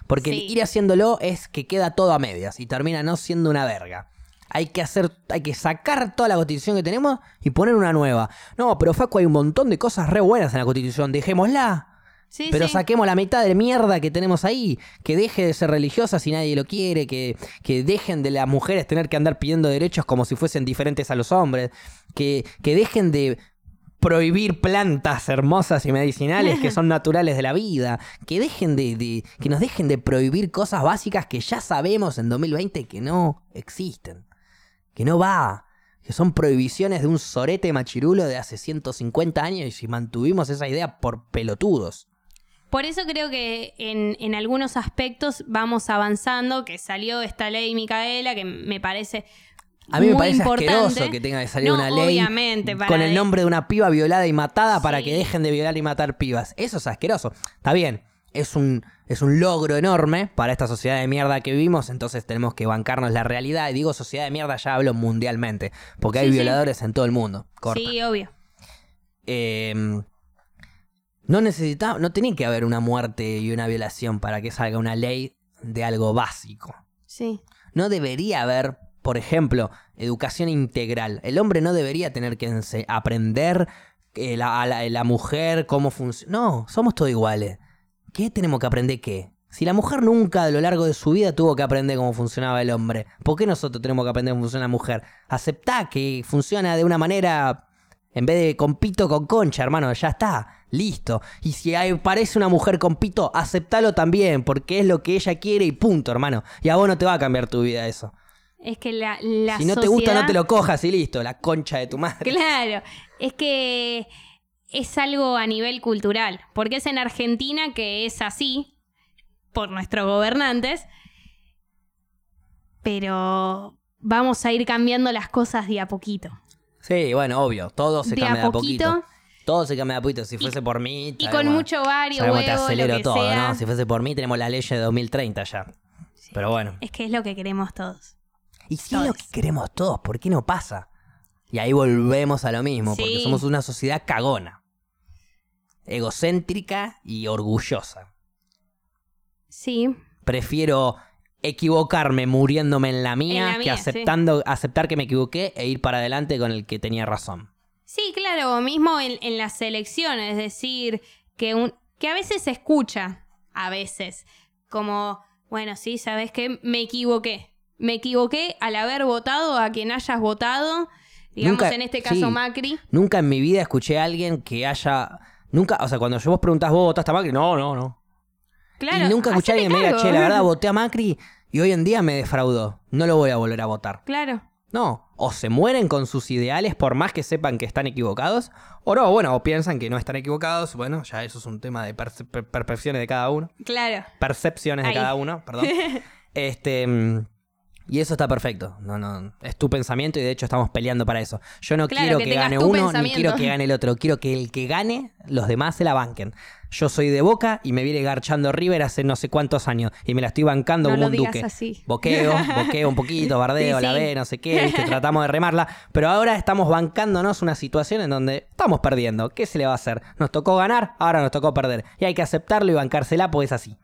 Porque el
Sí.
ir haciéndolo es que queda todo a medias y termina no siendo una verga. Hay que hacer, hay que sacar toda la constitución que tenemos y poner una nueva. No, pero Facu, hay un montón de cosas re buenas en la constitución, dejémosla.
Sí,
Pero
sí.
saquemos la mitad de mierda que tenemos ahí. Que deje de ser religiosa si nadie lo quiere. Que, que dejen de las mujeres tener que andar pidiendo derechos como si fuesen diferentes a los hombres. Que, que dejen de prohibir plantas hermosas y medicinales que son naturales de la vida. Que dejen de, de- que nos dejen de prohibir cosas básicas que ya sabemos en 2020 que no existen. Que no va. Que son prohibiciones de un sorete machirulo de hace 150 años y mantuvimos esa idea por pelotudos.
Por eso creo que en, en algunos aspectos vamos avanzando, que salió esta ley Micaela, que me parece
A mí me
muy
parece
importante.
asqueroso que tenga que salir
No,
una ley con el nombre de una piba violada y matada para que dejen de violar y matar pibas. Eso es asqueroso. Está bien, es un, es un logro enorme para esta sociedad de mierda que vivimos, entonces tenemos que bancarnos la realidad. Y digo sociedad de mierda, ya hablo mundialmente, porque hay
Sí, sí.
violadores en todo el mundo. Corta.
Sí, obvio.
Eh, no necesitaba, no tenía que haber una muerte y una violación para que salga una ley de algo básico.
Sí.
No debería haber, por ejemplo, educación integral. El hombre no debería tener que aprender eh, la- a la, la mujer cómo funciona. No, somos todos iguales. ¿Qué tenemos que aprender qué? Si la mujer nunca a lo largo de su vida tuvo que aprender cómo funcionaba el hombre, ¿por qué nosotros tenemos que aprender cómo funciona la mujer? Aceptá que funciona de una manera en vez de con pito con concha, hermano, ya está, listo. Y si parece una mujer con pito, aceptalo también, porque es lo que ella quiere y punto, hermano. Y a vos no te va a cambiar tu vida eso.
Es que la, la
si no te gusta, no te lo cojas y listo, la concha de tu madre.
Claro, es que es algo a nivel cultural, porque es en Argentina que es así, por nuestros gobernantes, pero vamos a ir cambiando las cosas de a poquito.
Sí, bueno, obvio, todo se
De
cambia
a
de a poquito.
poquito.
Todo se cambia de a poquito. Si fuese por mí.
Y
sabemos-
con mucho vario,
sabemos que te
huevo,
acelero
lo que
todo,
sea.
¿no? Si fuese por mí, tenemos la ley de 2030 ya. Pero bueno.
Es que es lo que queremos todos.
Y si es lo que queremos todos, ¿por qué no pasa? Y ahí volvemos a lo mismo, porque somos una sociedad cagona. Egocéntrica y orgullosa.
Sí,
Prefiero equivocarme muriéndome en la mía,
En la
que aceptando, aceptar que me equivoqué e ir para adelante con el que tenía razón.
Sí, claro, mismo en, en las elecciones, es decir, que, un, que a veces se escucha, a veces, como, bueno, sí, ¿sabes qué? Me equivoqué. Me equivoqué al haber votado a quien hayas votado, digamos
Nunca-
en este caso
sí.
Macri.
Nunca en mi vida escuché a alguien que haya. Nunca, o sea, cuando yo vos preguntás, ¿vos votaste a Macri? No, no, no.
Claro,
y nunca escuché a alguien que me diga, che, la verdad voté a Macri y hoy en día me defraudó. No lo voy a volver a votar.
Claro,
No, o se mueren con sus ideales por más que sepan que están equivocados, o no, bueno, o piensan que no están equivocados, bueno, ya eso es un tema de perce- per- percepciones de cada uno,
claro.
percepciones de cada uno, perdón. este, mm, Y eso está perfecto. No, no, es tu pensamiento y de hecho estamos peleando para eso. Yo no
Claro,
quiero
que
gane uno ni quiero que gane el otro. Quiero que el que gane, los demás se la banquen. Yo soy de Boca y me viene garchando River hace no sé cuántos años y me la estoy bancando
No
como
lo
un
digas
duque.
así.
Boqueo, boqueo un poquito, bardeo,
Sí,
la ve, no sé qué, ¿viste? tratamos de remarla. Pero ahora estamos bancándonos una situación en donde estamos perdiendo. ¿Qué se le va a hacer? Nos tocó ganar, ahora nos tocó perder. Y hay que aceptarlo y bancársela porque es así.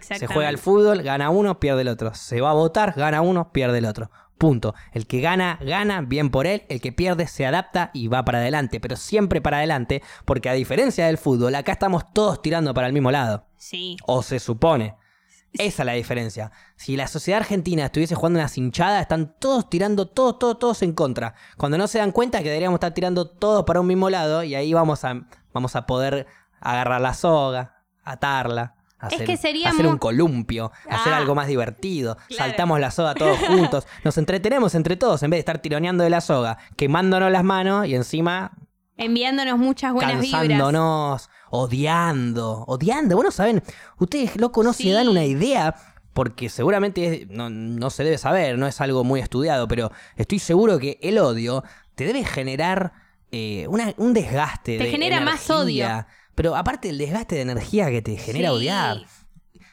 Se juega al fútbol, gana uno, pierde el otro. Se va a votar, gana uno, pierde el otro. Punto. El que gana, gana, bien por él. El que pierde, se adapta y va para adelante. Pero siempre para adelante, porque a diferencia del fútbol, acá estamos todos tirando para el mismo lado.
Sí.
O se supone. Esa es la diferencia. Si la sociedad argentina estuviese jugando una cinchada, están todos tirando, todos, todos, todos en contra. Cuando no se dan cuenta que deberíamos estar tirando todos para un mismo lado y ahí vamos a, vamos a poder agarrar la soga, atarla. Hacer,
que sería
hacer un columpio, hacer
Ah.
algo más divertido.
Claro.
Saltamos la soga todos juntos. Nos entretenemos entre todos en vez de estar tironeando de la soga, quemándonos las manos y encima
Enviándonos muchas buenas vibras.
cansándonos, odiando, odiando. Bueno, saben, ustedes, loco, no
Sí.
se dan una idea, porque seguramente es- no, no se debe saber, no es algo muy estudiado, pero estoy seguro que el odio te debe generar eh, una- un desgaste.
Te
de
genera más
energía. Pero aparte el desgaste de energía que te genera
Sí.
odiar,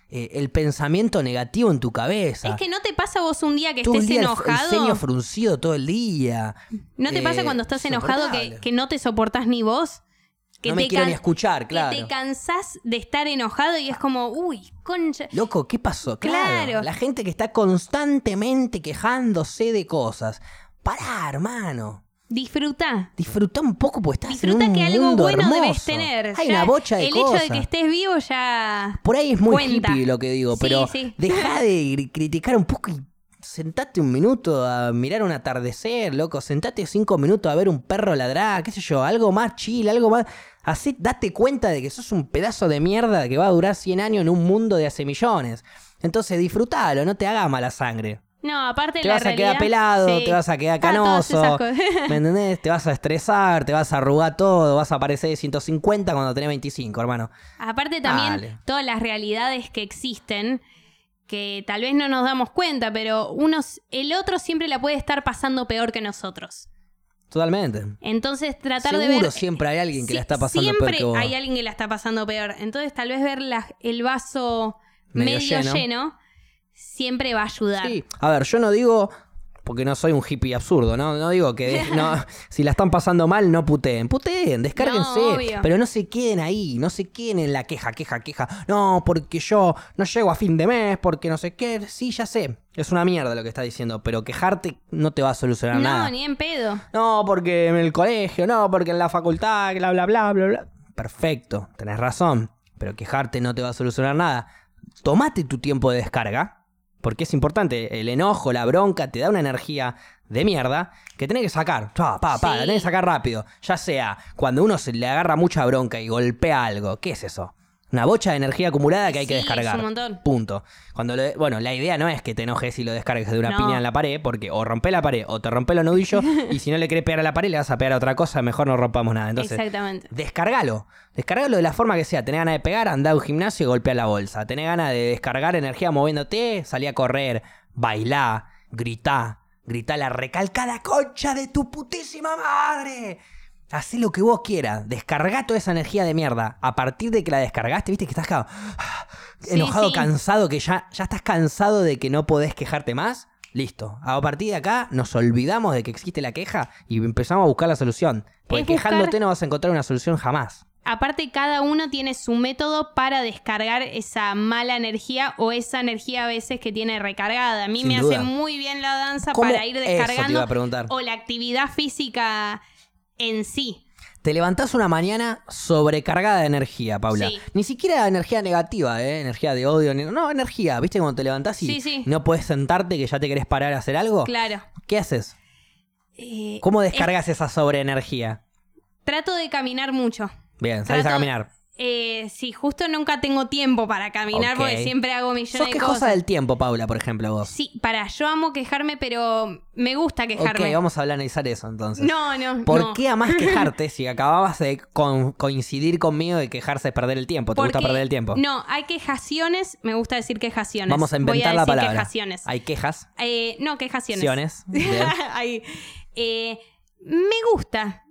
eh, el pensamiento negativo en tu cabeza.
Es que no te pasa vos un día que
todo el
estés
día
enojado.
el ceño fruncido todo el día.
¿No te
Eh,
pasa cuando estás enojado que, que no te soportás ni vos? Que
no me
te
quiero
can-
ni escuchar,
Que
claro.
te cansás de estar enojado y es como, uy, concha.
Loco, ¿qué pasó? Claro.
Claro.
La gente que está constantemente quejándose de cosas. Pará, hermano.
Disfruta.
Disfruta un poco porque estás
Disfruta
en un
que algo
mundo
bueno
hermoso.
debes tener.
Hay
Ya
una bocha de
El
cosas.
hecho de que estés vivo ya.
Por ahí es muy
cuenta.
hippie lo que digo, pero
sí.
deja de criticar un poco y sentate un minuto a mirar un atardecer, loco. Sentate cinco minutos a ver un perro ladrar, qué sé yo, algo más chill, algo más. Así date cuenta de que sos un pedazo de mierda que va a durar 100 años en un mundo de hace millones. Entonces disfrutalo, no te haga mala sangre.
No, aparte
Te
la
vas a quedar pelado,
sí.
te vas a quedar
Ah,
canoso.
cosas.
¿Me entendés? Te vas a estresar, te vas a arrugar todo, vas a aparecer de 150 cuando tenés 25, hermano.
Aparte también
Dale.
todas las realidades que existen que tal vez no nos damos cuenta, pero unos, el otro siempre la puede estar pasando peor que nosotros.
Totalmente.
Entonces tratar
Seguro
de ver
siempre hay alguien que la está pasando peor que vos.
hay alguien que la está pasando peor. Entonces tal vez ver la- el vaso
Medio
medio,
lleno.
lleno. Siempre va a ayudar.
Sí, a ver, yo no digo, porque no soy un hippie absurdo, ¿no? No digo que no, si la están pasando mal, no puteen. Puteen, descárguense.
No,
pero no se queden ahí, no se queden en la queja, queja, queja. No, porque yo no llego a fin de mes, porque no sé qué. Sí, ya sé. Es una mierda lo que está diciendo, pero quejarte no te va a solucionar
no,
nada.
ni en pedo.
No, porque en el colegio, no, porque en la facultad, bla, bla, bla, bla, bla. Perfecto, tenés razón. Pero quejarte no te va a solucionar nada. Tomate tu tiempo de descarga. Porque es importante. El enojo, la bronca, te da una energía de mierda que tenés que sacar. Pa, pa, pa,
Sí.
la tenés que sacar rápido. Ya sea cuando uno se le agarra mucha bronca y golpea algo. ¿Qué es eso? Una bocha de energía acumulada que hay que
Sí, es
descargar.
un montón.
Punto. Cuando lo- bueno, la idea no es que te enojes y lo descargues de una
No.
piña en la pared, porque o rompe la pared o te rompe los nudillos, y si no le querés pegar a la pared, le vas a pegar a otra cosa, mejor no rompamos nada. Entonces,
Exactamente.
descargalo. Descargalo de la forma que sea. Tenés ganas de pegar, andá a un gimnasio y golpea la bolsa. Tenés ganas de descargar energía moviéndote, salí a correr, bailá, gritá, gritá la recalcada concha de tu putísima madre. Hacé lo que vos quieras. Descargá toda esa energía de mierda. A partir de que la descargaste, viste que estás enojado,
sí.
cansado, que ya, ya estás cansado de que no podés quejarte más. Listo. A partir de acá nos olvidamos de que existe la queja y empezamos a buscar la solución. Porque
Es buscar-
quejándote no vas a encontrar una solución jamás.
Aparte, cada uno tiene su método para descargar esa mala energía o esa energía a veces que tiene recargada. A mí
Sin
me
duda.
hace muy bien la danza
¿Cómo?
para ir
Eso te iba
descargando
a preguntar.
o la actividad física en sí.
Te levantás una mañana sobrecargada de energía, Paula.
Sí.
Ni siquiera energía negativa, ¿eh? Energía de odio. ni- No, energía. ¿Viste cuando te levantás y
Sí, sí.
no puedes sentarte que ya te querés parar a hacer algo?
Claro.
¿Qué haces?
Eh,
¿Cómo
es-
descargas esa sobreenergía?
trato de caminar mucho.
Bien, salís a
trato-
caminar.
Eh, sí, justo nunca tengo tiempo para caminar porque siempre hago millones
Sos
de
quejosa
cosas.
del tiempo, Paula, por ejemplo, vos.
Sí, para, yo amo quejarme, pero me gusta quejarme.
Ok, vamos a analizar eso entonces.
No, no,
¿Por
no.
qué amás quejarte si acababas de con- coincidir conmigo de quejarse es perder el tiempo? ¿Te gusta perder el tiempo?
No, hay quejaciones, me gusta decir quejaciones.
Vamos a
Voy
inventar la
decir
palabra.
quejaciones.
Hay quejas,
Eh, no, quejaciones. Ahí. Eh, me gusta.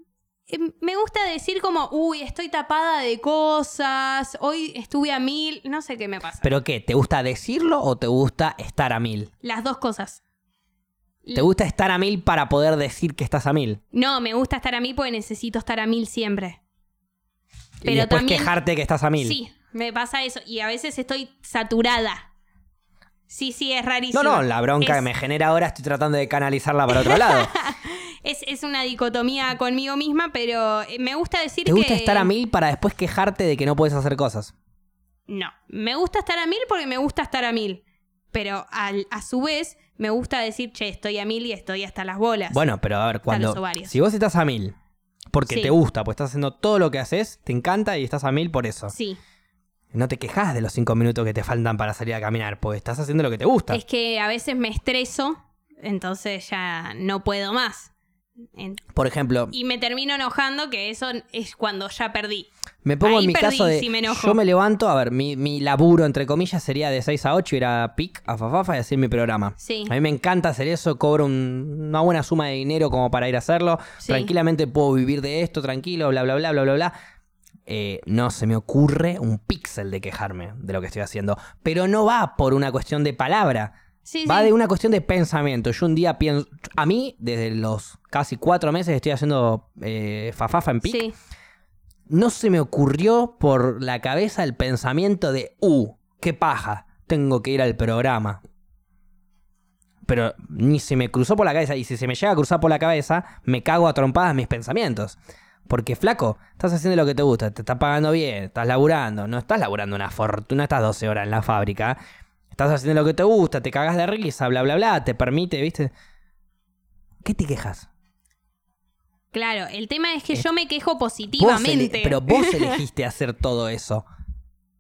Eh, Me gusta decir como, uy, estoy tapada de cosas, hoy estuve a mil, no sé qué me pasa.
¿Pero qué? ¿Te gusta decirlo o te gusta estar a mil?
Las dos cosas.
¿Te gusta estar a mil para poder decir que estás a mil?
No, me gusta estar a mil porque necesito estar a mil siempre.
y
Pero
después
también-
quejarte que estás a mil.
Sí, me pasa eso. Y a veces estoy saturada. Sí, sí, es rarísimo.
No, no, la bronca
Es-
que me genera ahora estoy tratando de canalizarla para otro lado.
Es, es una dicotomía conmigo misma, pero eh, me gusta decir
¿Te gusta
que...
estar a mil para después quejarte de que no puedes hacer cosas?
No, me gusta estar a mil porque me gusta estar a mil. Pero al- a su vez, me gusta decir, che, estoy a mil y estoy hasta las bolas.
Bueno, pero a ver, cuando. Si vos estás a mil, porque
Sí.
te gusta, pues estás haciendo todo lo que haces, te encanta y estás a mil por eso.
Sí,
No te quejas de los cinco minutos que te faltan para salir a caminar, porque estás haciendo lo que te gusta.
es que a veces me estreso, entonces ya no puedo más. En-
Por ejemplo,
Y me termino enojando, que eso es cuando ya perdí.
me pongo
ahí
en mi
perdí
caso de.
si me enojo.
yo me levanto, a ver, mi, mi laburo, entre comillas, sería de 6 a 8, ir a PIC, a Fafafa y hacer mi programa.
Sí.
A mí me encanta hacer eso, cobro un- una buena suma de dinero como para ir a hacerlo.
Sí.
Tranquilamente puedo vivir de esto, tranquilo, bla, bla, bla, bla, bla, bla. Eh, no se me ocurre un píxel de quejarme de lo que estoy haciendo. Pero no va por una cuestión de palabra.
Sí,
Va
sí.
de una cuestión de pensamiento. Yo un día pienso. A mí, desde los casi cuatro meses estoy haciendo eh, Fafafa en PIC.
Sí.
No se me ocurrió por la cabeza el pensamiento de, uh, qué paja, tengo que ir al programa. Pero ni se me cruzó por la cabeza, y si se me llega a cruzar por la cabeza, me cago a trompadas mis pensamientos. Porque, flaco, estás haciendo lo que te gusta, te estás pagando bien, estás laburando, no estás laburando una fortuna, estás 12 horas en la fábrica, estás haciendo lo que te gusta, te cagas de risa, bla, bla, bla, te permite, ¿viste? ¿Qué te quejas?
Claro, el tema es que yo me quejo
Vos
positivamente.
pero vos elegiste hacer todo eso.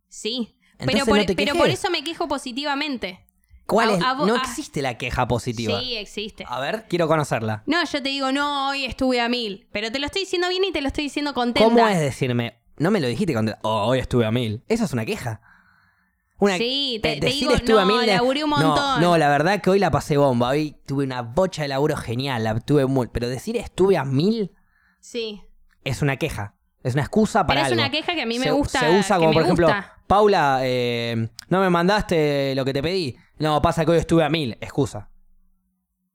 Sí. Pero, por,
no te
pero
quejes.
por eso me quejo positivamente.
¿Cuál
A-
es?
a
no
a-
existe la queja positiva.
Sí, existe.
A ver, quiero conocerla.
No, yo te digo, no, hoy estuve a mil. Pero te lo estoy diciendo bien y te lo estoy diciendo contenta.
¿Cómo es decirme? No me lo dijiste cuando. Oh, hoy estuve a mil. Eso es una queja. Una,
Sí, te- te
decir
digo,
estuve a
no,
mil de-
laburé un montón.
No, la verdad que hoy la pasé bomba. Hoy tuve una bocha de laburo genial. La tuve muy. Pero decir estuve a mil
Sí.
es una queja. Es una excusa para
Pero es
algo.
una queja que a mí me
se,
gusta.
Se usa como, por ejemplo,
gusta.
Paula, eh, no me mandaste lo que te pedí. No, pasa que hoy estuve a mil. Excusa.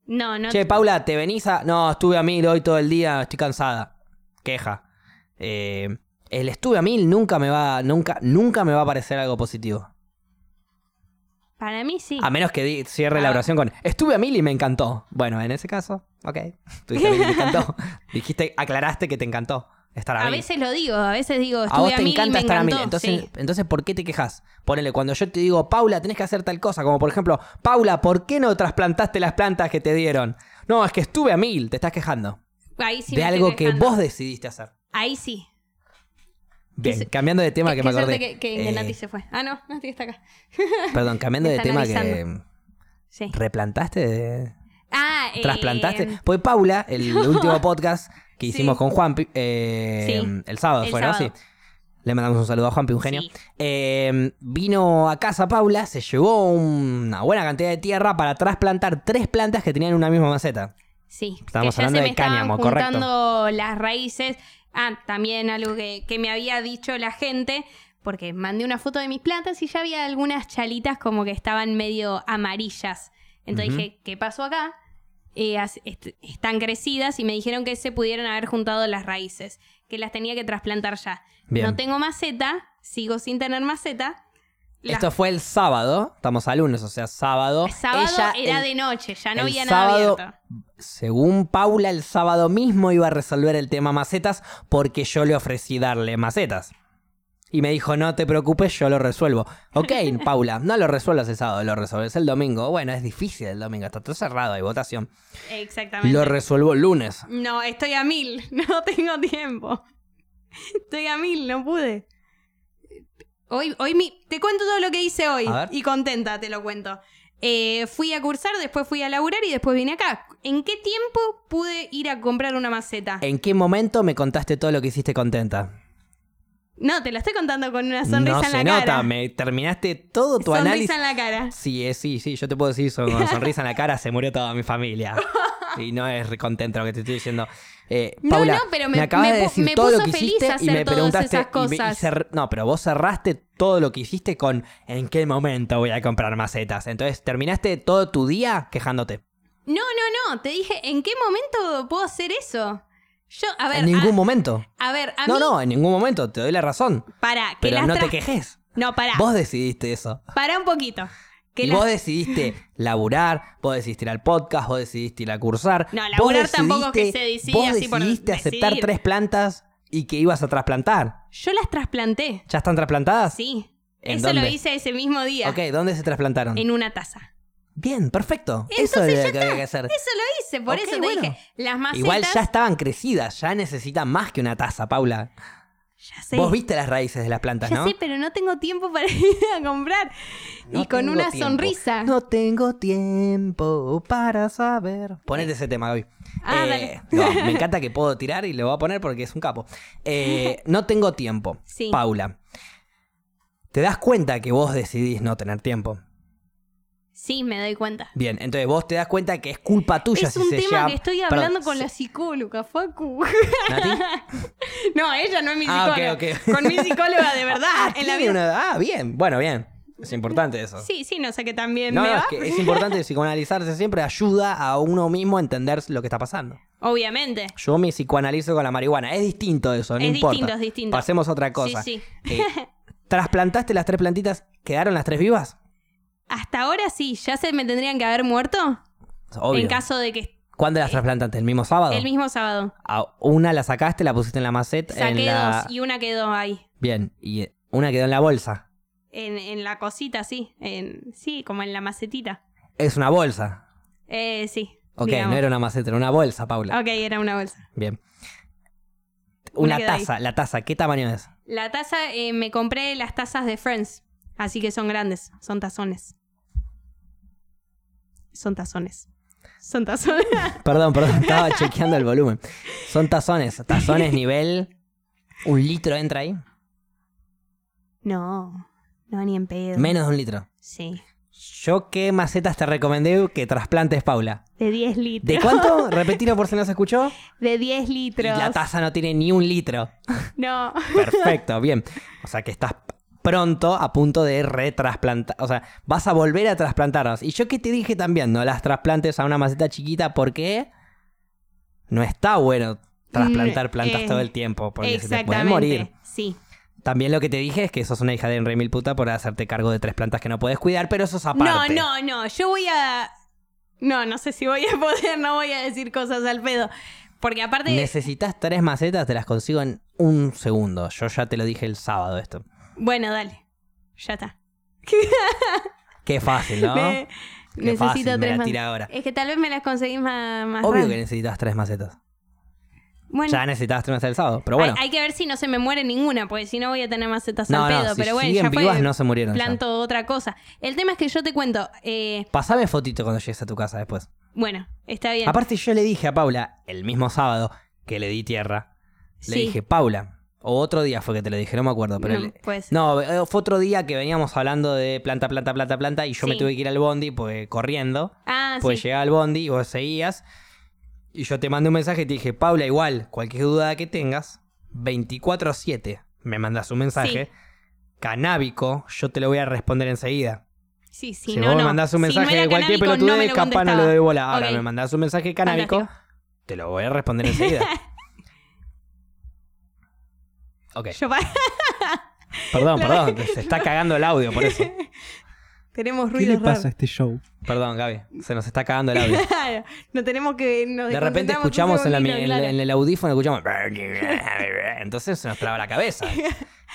No, no.
Che, Paula, ¿te venís a.? No, estuve a mil hoy todo el día, estoy cansada. Queja. Eh, el estuve a mil nunca me va. Nunca, nunca me va a parecer algo positivo.
Para mí sí.
A menos que cierre la
Ah.
oración con estuve a mil y me encantó. Bueno, en ese caso, ok. Estuviste a mil y te encantó. Dijiste, aclaraste que te encantó estar a,
a
mil.
veces lo digo, a veces digo,
a
estuve
vos
a,
te
mil y
encanta
me
estar a mil.
encantó.
Entonces,
Sí.
entonces, ¿por qué te quejas? Ponele, cuando yo te digo, Paula, tenés que hacer tal cosa, como por ejemplo, Paula, ¿por qué no trasplantaste las plantas que te dieron? No, es que estuve a mil, te estás quejando.
Ahí sí
de
me estoy
algo que vos decidiste hacer.
Ahí sí.
Bien, cambiando de tema que me acordé.
que, que, que
Eh,
Nati se fue. Ah, no, Nati está acá.
Perdón, cambiando de tema que.
Sí.
replantaste, de-
Ah, eh,
trasplantaste. Pues Paula, el último podcast que
Sí.
hicimos con Juanpi, eh,
Sí.
el sábado
El
fue, ¿no?
sábado.
Sí. Le mandamos un saludo a Juanpi, un genio.
Sí.
Eh, vino a casa Paula, se llevó una buena cantidad de tierra para trasplantar tres plantas que tenían una misma maceta.
Sí,
Estábamos
que ya
hablando
se
de
me estaban
cáñamo, correcto.
juntando las raíces. Ah, también algo que, que me había dicho la gente, porque mandé una foto de mis plantas y ya había algunas chalitas como que estaban medio amarillas. Entonces dije, ¿qué pasó acá? Eh, est- están crecidas y me dijeron que se pudieron haber juntado las raíces, que las tenía que trasplantar ya.
Bien.
No tengo maceta, sigo sin tener maceta.
Esto fue el sábado, estamos a lunes, o sea, sábado.
el sábado
Ella,
era
el-
de noche, ya no había nada
sábado-
abierto.
Según Paula, el sábado mismo iba a resolver el tema macetas porque yo le ofrecí darle macetas. Y me dijo, no te preocupes, yo lo resuelvo. Ok, Paula, no lo resuelvas el sábado, lo resuelves el domingo. Bueno, es difícil el domingo, está todo cerrado, hay votación.
Exactamente.
Lo resuelvo el lunes.
No, estoy a mil, no tengo tiempo. Estoy a mil, no pude. Hoy, hoy mi, te cuento todo lo que hice hoy. Y contenta te lo cuento. Eh, fui a cursar, después fui a laburar y después vine acá. ¿En qué tiempo pude ir a comprar una maceta?
¿En qué momento me contaste todo lo que hiciste contenta?
No, te lo estoy contando con una sonrisa
no
en
se
la
nota,
cara.
me terminaste todo tu
sonrisa
análisis.
en la cara.
Sí, es, sí, sí, yo te puedo decir, con sonrisa en la cara se murió toda mi familia. Y no es contento lo que te estoy diciendo. Eh,
No,
Paula,
no, pero me-
acabas
me
de decir
me
todo lo
puso
que
feliz
hiciste y
hacer
me preguntaste.
esas
y me- y
cosas.
cer- no, pero vos cerraste todo lo que hiciste con ¿en qué momento voy a comprar macetas? Entonces terminaste todo tu día quejándote.
No, no, no. Te dije, ¿en qué momento puedo hacer eso? Yo, a ver.
en ningún
a,
momento.
a ver, a
No,
mí.
no, en ningún momento, te doy la razón.
Para, que
Pero
las
no te quejes.
No, para.
Vos decidiste eso.
Para un poquito. Que
y vos decidiste laburar, vos decidiste ir al podcast, vos decidiste ir a cursar.
No,
vos
laburar tampoco es que se decide
Vos
así por
decidiste aceptar
decidir.
tres plantas y que ibas a trasplantar.
Yo las trasplanté.
¿Ya están trasplantadas?
Sí.
¿En
Eso lo hice ese mismo día.
Ok, ¿dónde se trasplantaron?
En una taza.
Bien, perfecto. eso es lo que había que hacer.
Eso lo hice, por eso te
bueno.
dije. Las macetas.
Igual ya estaban crecidas, ya necesitan más que una taza, Paula.
Ya sé.
Vos viste las raíces de las plantas,
ya
¿no?
sé, pero no tengo tiempo para ir a comprar.
No
y con una
tiempo.
sonrisa.
No tengo tiempo para saber. Ponete ese tema, Gaby.
Ah,
Eh, no, me encanta que puedo tirar y lo voy a poner porque es un capo. Eh, no tengo tiempo.
Sí.
Paula. ¿Te das cuenta que vos decidís no tener tiempo?
Sí, me doy cuenta.
Bien, entonces vos te das cuenta que es culpa tuya
es
si
un
se
tema que estoy
Perdón,
hablando con la psicóloga, Facu.
¿Nati?
no, ella no es mi
Ah,
psicóloga.
ok, ok.
Con mi psicóloga de verdad.
Ah,
en la vida.
una- ah, bien. Bueno, bien. Es importante eso.
Sí, sí, no sé qué también
No,
me
no,
va.
es que es importante psicoanalizarse siempre, ayuda a uno mismo a entender lo que está pasando.
Obviamente.
Yo me psicoanalizo con la marihuana. Es distinto eso, no
Es
importa.
distinto, es distinto.
Pasemos a otra cosa.
Sí,
Eh, ¿Trasplantaste las tres plantitas? ¿Quedaron las tres vivas?
Hasta ahora sí, ya se me tendrían que haber muerto.
Obvio.
En caso de que
¿Cuándo las trasplantaste? ¿El mismo sábado?
el mismo sábado.
Ah, Una la sacaste, la pusiste en la maceta.
Saqué
en la...
dos y una quedó ahí.
Bien, y una quedó en la bolsa.
En, en la cosita, sí. En, sí, como en la macetita.
Es una bolsa.
Eh, sí.
Ok,
digamos.
no era una maceta, era una bolsa, Paula.
Ok, era una bolsa.
Bien.
Una
Una
quedó ahí.
taza, la taza, ¿qué tamaño es?
La taza, eh, me compré las tazas de Friends. Así que son grandes. Son tazones. Son tazones. Son tazones.
Perdón, perdón, estaba chequeando el volumen. Son tazones, tazones nivel. ¿Un litro entra ahí?
no. No, ni en pedo.
Menos de un litro.
Sí.
Yo, ¿qué macetas te recomendé que trasplantes, Paula?
De 10 litros.
¿De cuánto? Repetilo por si no se escuchó.
De 10
Y
litros.
la taza no tiene ni un litro.
No.
Perfecto, bien. O sea que estás pronto a punto de retrasplantar. O sea, vas a volver a trasplantarlas. Y yo que te dije también, no las trasplantes a una maceta chiquita porque no está bueno trasplantar
Mm,
plantas
eh,
todo el tiempo porque se te pueden morir.
Sí.
También lo que te dije es que sos una hija de Enre mil puta por hacerte cargo de tres plantas que no puedes cuidar, pero eso es aparte.
No, no, no. Yo voy a. No, no sé si voy a poder, no voy a decir cosas al pedo. Porque aparte.
Necesitas tres macetas, te las consigo en un segundo. Yo ya te lo dije el sábado esto.
Bueno, dale. Ya está.
Qué fácil, ¿no?
Me-
Qué
necesito
fácil, me
tres
la tira ahora.
Es que tal vez me las conseguís más, más
Obvio que necesitas tres macetas.
Bueno,
Ya necesitabas tres macetas el sábado, pero bueno.
hay, hay que ver si no se me muere ninguna, porque si no voy a tener macetas
no,
al
no,
pedo.
si
pero bueno, ya fue.
vivas no se murieron. ya.
planto otra cosa. El tema es que yo te cuento. eh,
Pasame fotito cuando llegues a tu casa después.
bueno, está bien.
Aparte, yo le dije a Paula, el mismo sábado que le di tierra, le
Sí.
dije, Paula, o otro día fue que te lo dije, no me acuerdo, pero
No, pues.
No, eh, fue otro día que veníamos hablando de planta, planta, planta, planta, y yo me
Sí.
tuve que ir al bondi, pues corriendo.
Ah,
Pues
sí.
llegaba al bondi y vos seguías. Y yo te mandé un mensaje y te dije, Paula, igual, cualquier duda que tengas, 24-7, me mandas un mensaje. Canábico, yo te lo voy a responder enseguida.
Sí, sí,
si
no,
vos me
no.
mandás un
Si
mensaje
no
de cualquier
canábico, no me lo
capaz no
contestaba.
doy bola. Ahora me mandás un mensaje canábico,
Fantástico.
te lo voy a responder enseguida. ok,
Yo pa-
perdón, perdón, se está cagando el audio por eso.
tenemos ruidos raros.
este show? Perdón, Gaby, se nos está cagando el audio.
Claro, no tenemos que. nos
De repente
desconcentramos un
escuchamos en, la-
segundito,
en-
claro.
en el audífono, escuchamos. Entonces se nos traba la cabeza.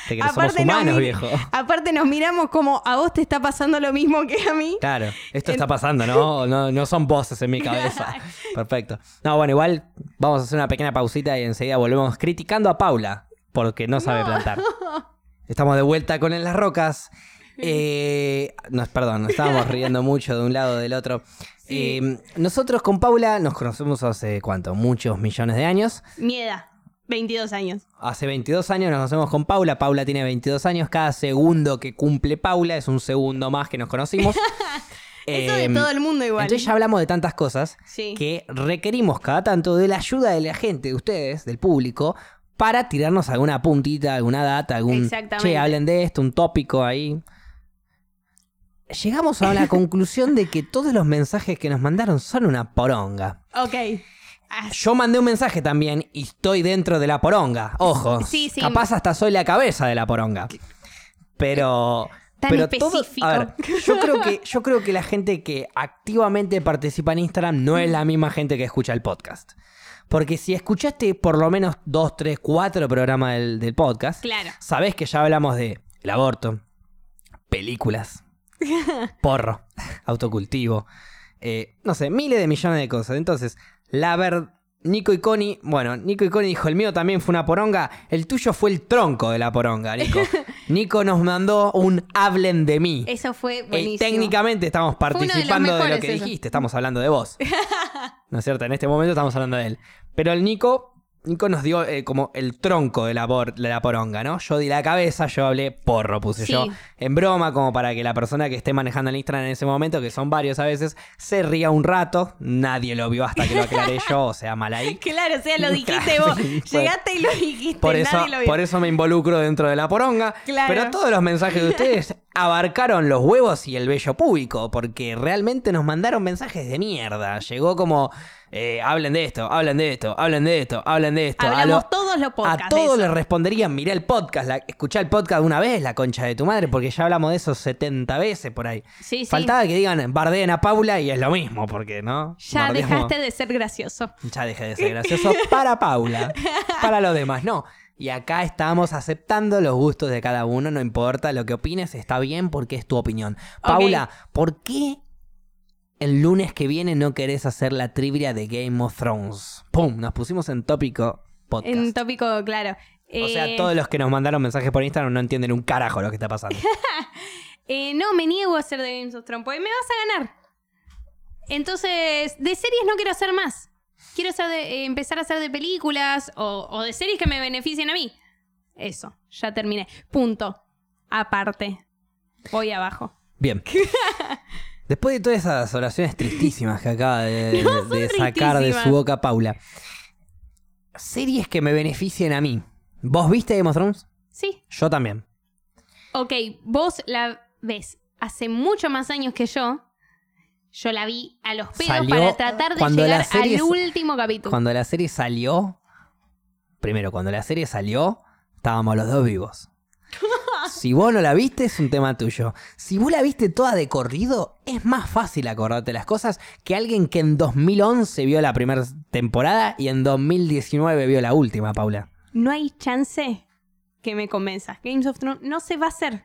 De que somos
nos
humanos,
mi-
viejo.
Aparte nos miramos como a vos te está pasando lo mismo que a mí.
Claro, esto está pasando, ¿no? No, no son voces en mi cabeza. Perfecto. No, bueno, igual vamos a hacer una pequeña pausita y enseguida volvemos criticando a Paula porque no sabe
No.
plantar. Estamos de vuelta con En las Rocas. Eh, nos, perdón, nos estábamos riendo mucho de un lado o del otro.
Sí.
Eh, nosotros con Paula nos conocemos hace cuánto, muchos millones de años.
Mi edad, 22 años.
Hace 22 años nos conocemos con Paula. Paula tiene 22 años. Cada segundo que cumple Paula es un segundo más que nos conocimos.
Eso de
Em,
todo el mundo igual.
Entonces ya hablamos de tantas cosas
Sí.
que requerimos cada tanto de la ayuda de la gente, de ustedes, del público, para tirarnos alguna puntita, alguna data, algún... Che, hablen de esto, un tópico ahí. Llegamos a la conclusión de que todos los mensajes que nos mandaron son una poronga.
Ok.
Yo mandé un mensaje también y estoy dentro de la poronga. Ojo.
Sí, sí.
Capaz hasta soy la cabeza de la poronga. Pero.
Tan
pero todo-
específico.
a ver, yo creo que yo creo que la gente que activamente participa en Instagram no es la misma gente que escucha el podcast. Porque si escuchaste por lo menos dos, tres, cuatro programas del, del podcast,
Claro.
sabés que ya hablamos de el aborto, películas, porro, autocultivo, eh, no sé, miles de millones de cosas. Entonces, la verdad, Nico y Connie, bueno, Nico y Connie dijo, el mío también fue una poronga, el tuyo fue el tronco de la poronga, Nico. Nico nos mandó un hablen de mí.
Eso fue
Eh,
buenísimo.
técnicamente estamos
de
participando de, lo que
eso.
dijiste, estamos hablando de vos. ¿No es cierto? En este momento estamos hablando de él. Pero el Nico, Nico nos dio eh, como el tronco de la, por- de la poronga, ¿no? Yo di la cabeza, yo hablé porro, puse
Sí.
yo en broma, como para que la persona que esté manejando el Instagram en ese momento, que son varios a veces, se ría un rato. Nadie lo vio hasta que lo aclaré yo, o sea, mal ahí.
Claro, o sea, lo dijiste vos. Llegaste y lo dijiste.
Por eso,
nadie lo vio.
por eso me involucro dentro de la poronga.
Claro.
Pero todos los mensajes de ustedes abarcaron los huevos y el bello público, porque realmente nos mandaron mensajes de mierda. Llegó como, eh, hablen de esto, hablen de esto, hablen de esto, hablen de esto. A
Hablamos
lo-
todos los podcasts.
a todos les responderían, mirá el podcast, la, escuchá el podcast una vez, la concha de tu madre, porque ya hablamos de eso 70 veces por ahí.
Sí, sí.
Faltaba que digan, bardeen a Paula y es lo mismo, porque, ¿no?
Ya
Bardeamos-
dejaste de ser gracioso.
ya dejé de ser gracioso para Paula. Para los demás, no. Y acá estamos aceptando los gustos de cada uno, no importa lo que opines, está bien porque es tu opinión. Paula, ¿por qué el lunes que viene no querés hacer la trivia de Game of Thrones? ¡Pum! Nos pusimos en tópico podcast.
En tópico, claro.
O sea,
Eh,
todos los que nos mandaron mensajes por Instagram no entienden un carajo lo que está pasando.
eh, no, me niego a hacer de Games of Thrones, porque me vas a ganar. Entonces, de series no quiero hacer más. Quiero hacer de- eh, empezar a hacer de películas o, o de series que me beneficien a mí. Eso, ya terminé. Punto. Aparte. Voy abajo.
Bien. Después de todas esas oraciones tristísimas que acaba de,
No,
de
son
sacar de su boca Paula, series que me beneficien a mí. ¿Vos viste Game of Thrones?
Sí.
Yo también.
Ok, vos la ves hace mucho más años que yo. Yo la vi a los pedos
Salió
para tratar de llegar
serie
al último capítulo.
Cuando la serie salió, primero, cuando la serie salió, estábamos los dos vivos. Si vos no la viste, es un tema tuyo. Si vos la viste toda de corrido, es más fácil acordarte las cosas que alguien que en 2011 vio la primera temporada y en 2019 vio la última, Paula.
No hay chance que me convenzas. Games of Thrones no se va a hacer.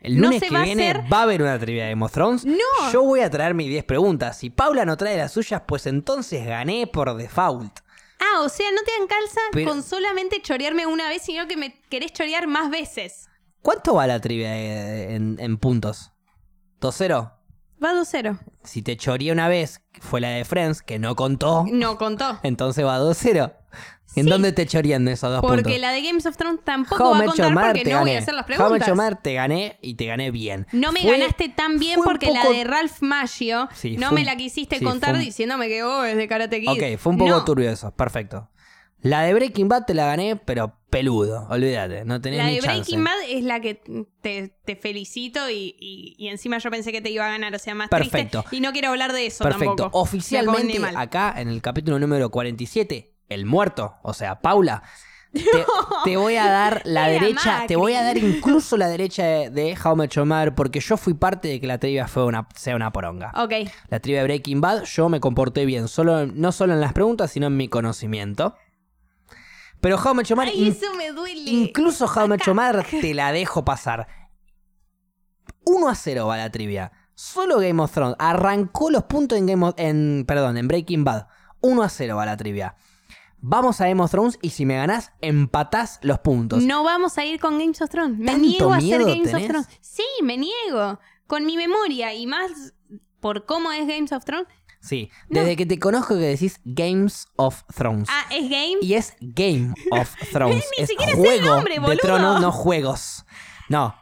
El lunes que
va
viene va a haber una trivia de Game of Thrones.
No.
Yo voy a traer mis 10 preguntas. Si Paula no trae las suyas, pues entonces gané por default.
Ah, o sea, no te dan calza
Pero-
con solamente chorearme una vez, sino que me querés chorear más veces.
¿Cuánto va la trivia eh, en, en puntos? ¿2-0?
Va 2-0.
Si te choreé una vez, fue la de Friends, que no contó,
No contó.
entonces va 2-0. ¿En
Sí.
dónde te chorean esos dos
Porque
puntos?
la de Games of Thrones tampoco
How
va a contar porque
te
no voy a hacer las
How
preguntas.
Your Mother te gané y te gané bien.
No me
Fue-
ganaste tan bien porque la de Ralph Maggio
Sí,
no me la quisiste
sí,
contar
un-
diciéndome que oh, es de Karate Kid.
Ok, fue un poco
No,
turbio eso, perfecto. La de Breaking Bad te la gané, pero peludo, olvídate, no tenés
La
ni
de
chance.
Breaking Bad es la que te, te felicito y, y- y encima yo pensé que te iba a ganar, o sea, más
Perfecto.
triste. Y no quiero hablar de eso
Perfecto.
tampoco. Me
Oficialmente, acá en el capítulo número 47, el muerto, o sea, Paula, te, te voy a dar la
Era
derecha,
Macri.
te voy a dar incluso la derecha de, de How Your Mother, porque yo fui parte de que la trivia fue una, sea una poronga.
Ok,
La trivia de Breaking Bad, yo me comporté bien, solo, no solo en las preguntas, sino en mi conocimiento. Pero How Your Mother,
Ay, eso me duele.
incluso How Your Mother, te la dejo pasar. 1 a 0 va la trivia. Solo Game of Thrones. Arrancó los puntos en Game of, en, perdón, en Breaking Bad. 1 a 0 va la trivia. vamos a Game of Thrones y si me ganás, empatás los puntos.
No vamos a ir con Games of Thrones. Me
¿Tanto
niego a hacer Games
tenés?
of Thrones. Sí, me niego. Con mi memoria y más por cómo es Games of Thrones.
Sí,
No.
desde que te conozco que decís Games of Thrones.
Ah, es Game.
Y es Game of Thrones.
Ni
es
siquiera sé
juego
el nombre,
de
boludo.
tronos, no juegos. No.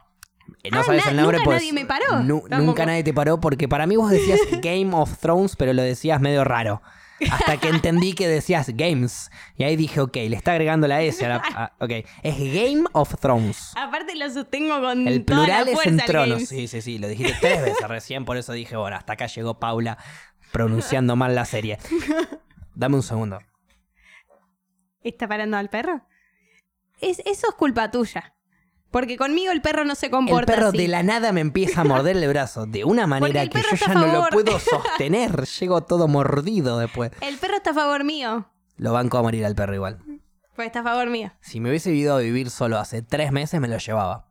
eh, No
Ah,
sabes el nombre,
nunca
pues.
nadie me paró,
nu-
tampoco.
nunca nadie te paró porque para mí vos decías Game of Thrones, pero lo decías medio raro. Hasta que entendí que decías Games. Y ahí dije, ok, le está agregando la S. A la- a- ok, es Game of Thrones.
Aparte lo sostengo con
El
toda la
plural es en tronos. Sí, sí, sí. Lo dijiste tres veces recién, por eso dije, bueno, hasta acá llegó Paula pronunciando mal la serie. Dame un segundo.
¿Está parando al perro? Es, eso es culpa tuya. Porque conmigo el perro no se
El
comporta
perro
así.
de la nada me empieza a morder el brazo de una manera
el
que
perro
yo ya no lo puedo sostener. Llego todo mordido después.
El perro está a favor mío.
Lo banco a morir al perro igual.
Pues está a favor mío.
Si me hubiese ido a vivir solo hace tres meses, me lo llevaba.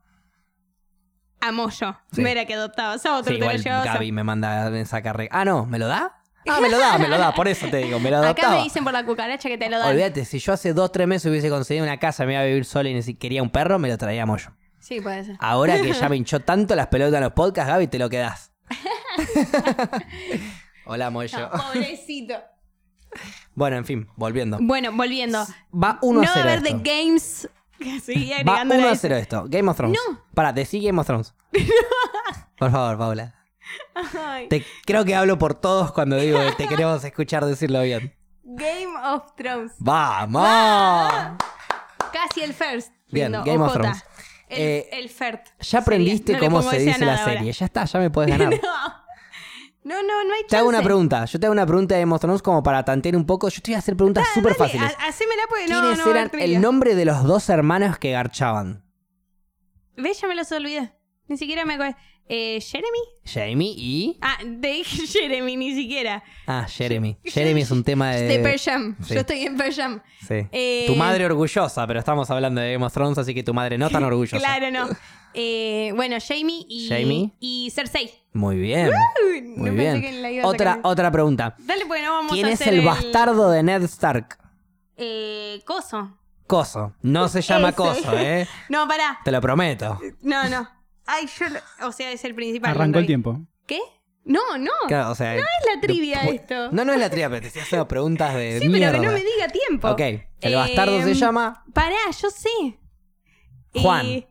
Amo yo.
Sí.
Mira que adoptabas a otro,
Sí,
te lo
igual
a-
Gaby me manda en esa carrera. Ah, no, ¿me lo da? Ah, me lo da, me lo da. Por eso te digo, me lo
Acá
adoptaba.
me dicen por la cucaracha que te lo dan.
Olvídate, si yo hace dos, tres meses hubiese conseguido una casa, me iba a vivir solo y ni siquiera quería un perro, me lo traíamos yo.
Sí, puede ser.
Ahora que ya me hinchó tanto las pelotas en los podcasts, Gaby, te lo quedás. Hola, Moyo.
No, pobrecito.
Bueno, en fin, volviendo.
Bueno, volviendo.
Va 1
no
a
va a
0
haber
esto.
de Games. Que sigue
Va
agregando
1
la
a
S.
0 esto. Game of Thrones.
No.
Pará, decí Game of Thrones. Por favor, Paula.
Ay.
Te, creo que hablo por todos cuando digo que te queremos escuchar decirlo bien.
Game of Thrones.
¡Vamos!
Casi el first.
Bien, Game of. Thrones.
El,
Eh,
el FERT.
Ya aprendiste.
No
cómo se dice la
ahora.
serie. Ya está, ya me puedes ganar.
No, no, no hay
Te hago una
chance.
pregunta. Yo te hago una pregunta de Thrones como para tantear un poco. Yo te voy a hacer preguntas
Dale,
súper
dale,
fáciles.
ha- Hacémela porque no,
¿Quiénes
no
eran el nombre de los dos hermanos que garchaban?
Ve, ya me los olvidé. Ni siquiera me acuerdo. Eh, ¿Jeremy?
Jamie y...
Ah, te dije Jeremy, ni siquiera.
Ah, Jeremy. Jeremy es un tema de...
De
sí.
Yo estoy en Persham.
Sí.
Eh,
Tu madre orgullosa, pero estamos hablando de Game of Thrones, así que tu madre no tan orgullosa.
Claro, no. Eh, bueno, Jamie y,
Jamie.
y Cersei.
Muy bien.
Uy,
Muy
no
bien.
pensé que la iba a
Otra,
sacar.
otra pregunta.
Dale, porque no vamos
¿Quién
a
es
hacer
el bastardo de Ned Stark?
Eh, coso.
Coso. No se llama. Coso, ¿eh?
No, pará.
Te lo prometo.
No, no. Ay, yo lo- O sea, es el principal.
Arrancó el tiempo.
¿Qué? No, no.
Claro, o sea,
Es la trivia
de-
esto.
No, no es la trivia, pero te estoy haciendo preguntas de
sí,
mierda.
pero que no me diga tiempo.
Ok, el bastardo se
Em,
llama...
Pará, yo sé.
Juan.
Eh,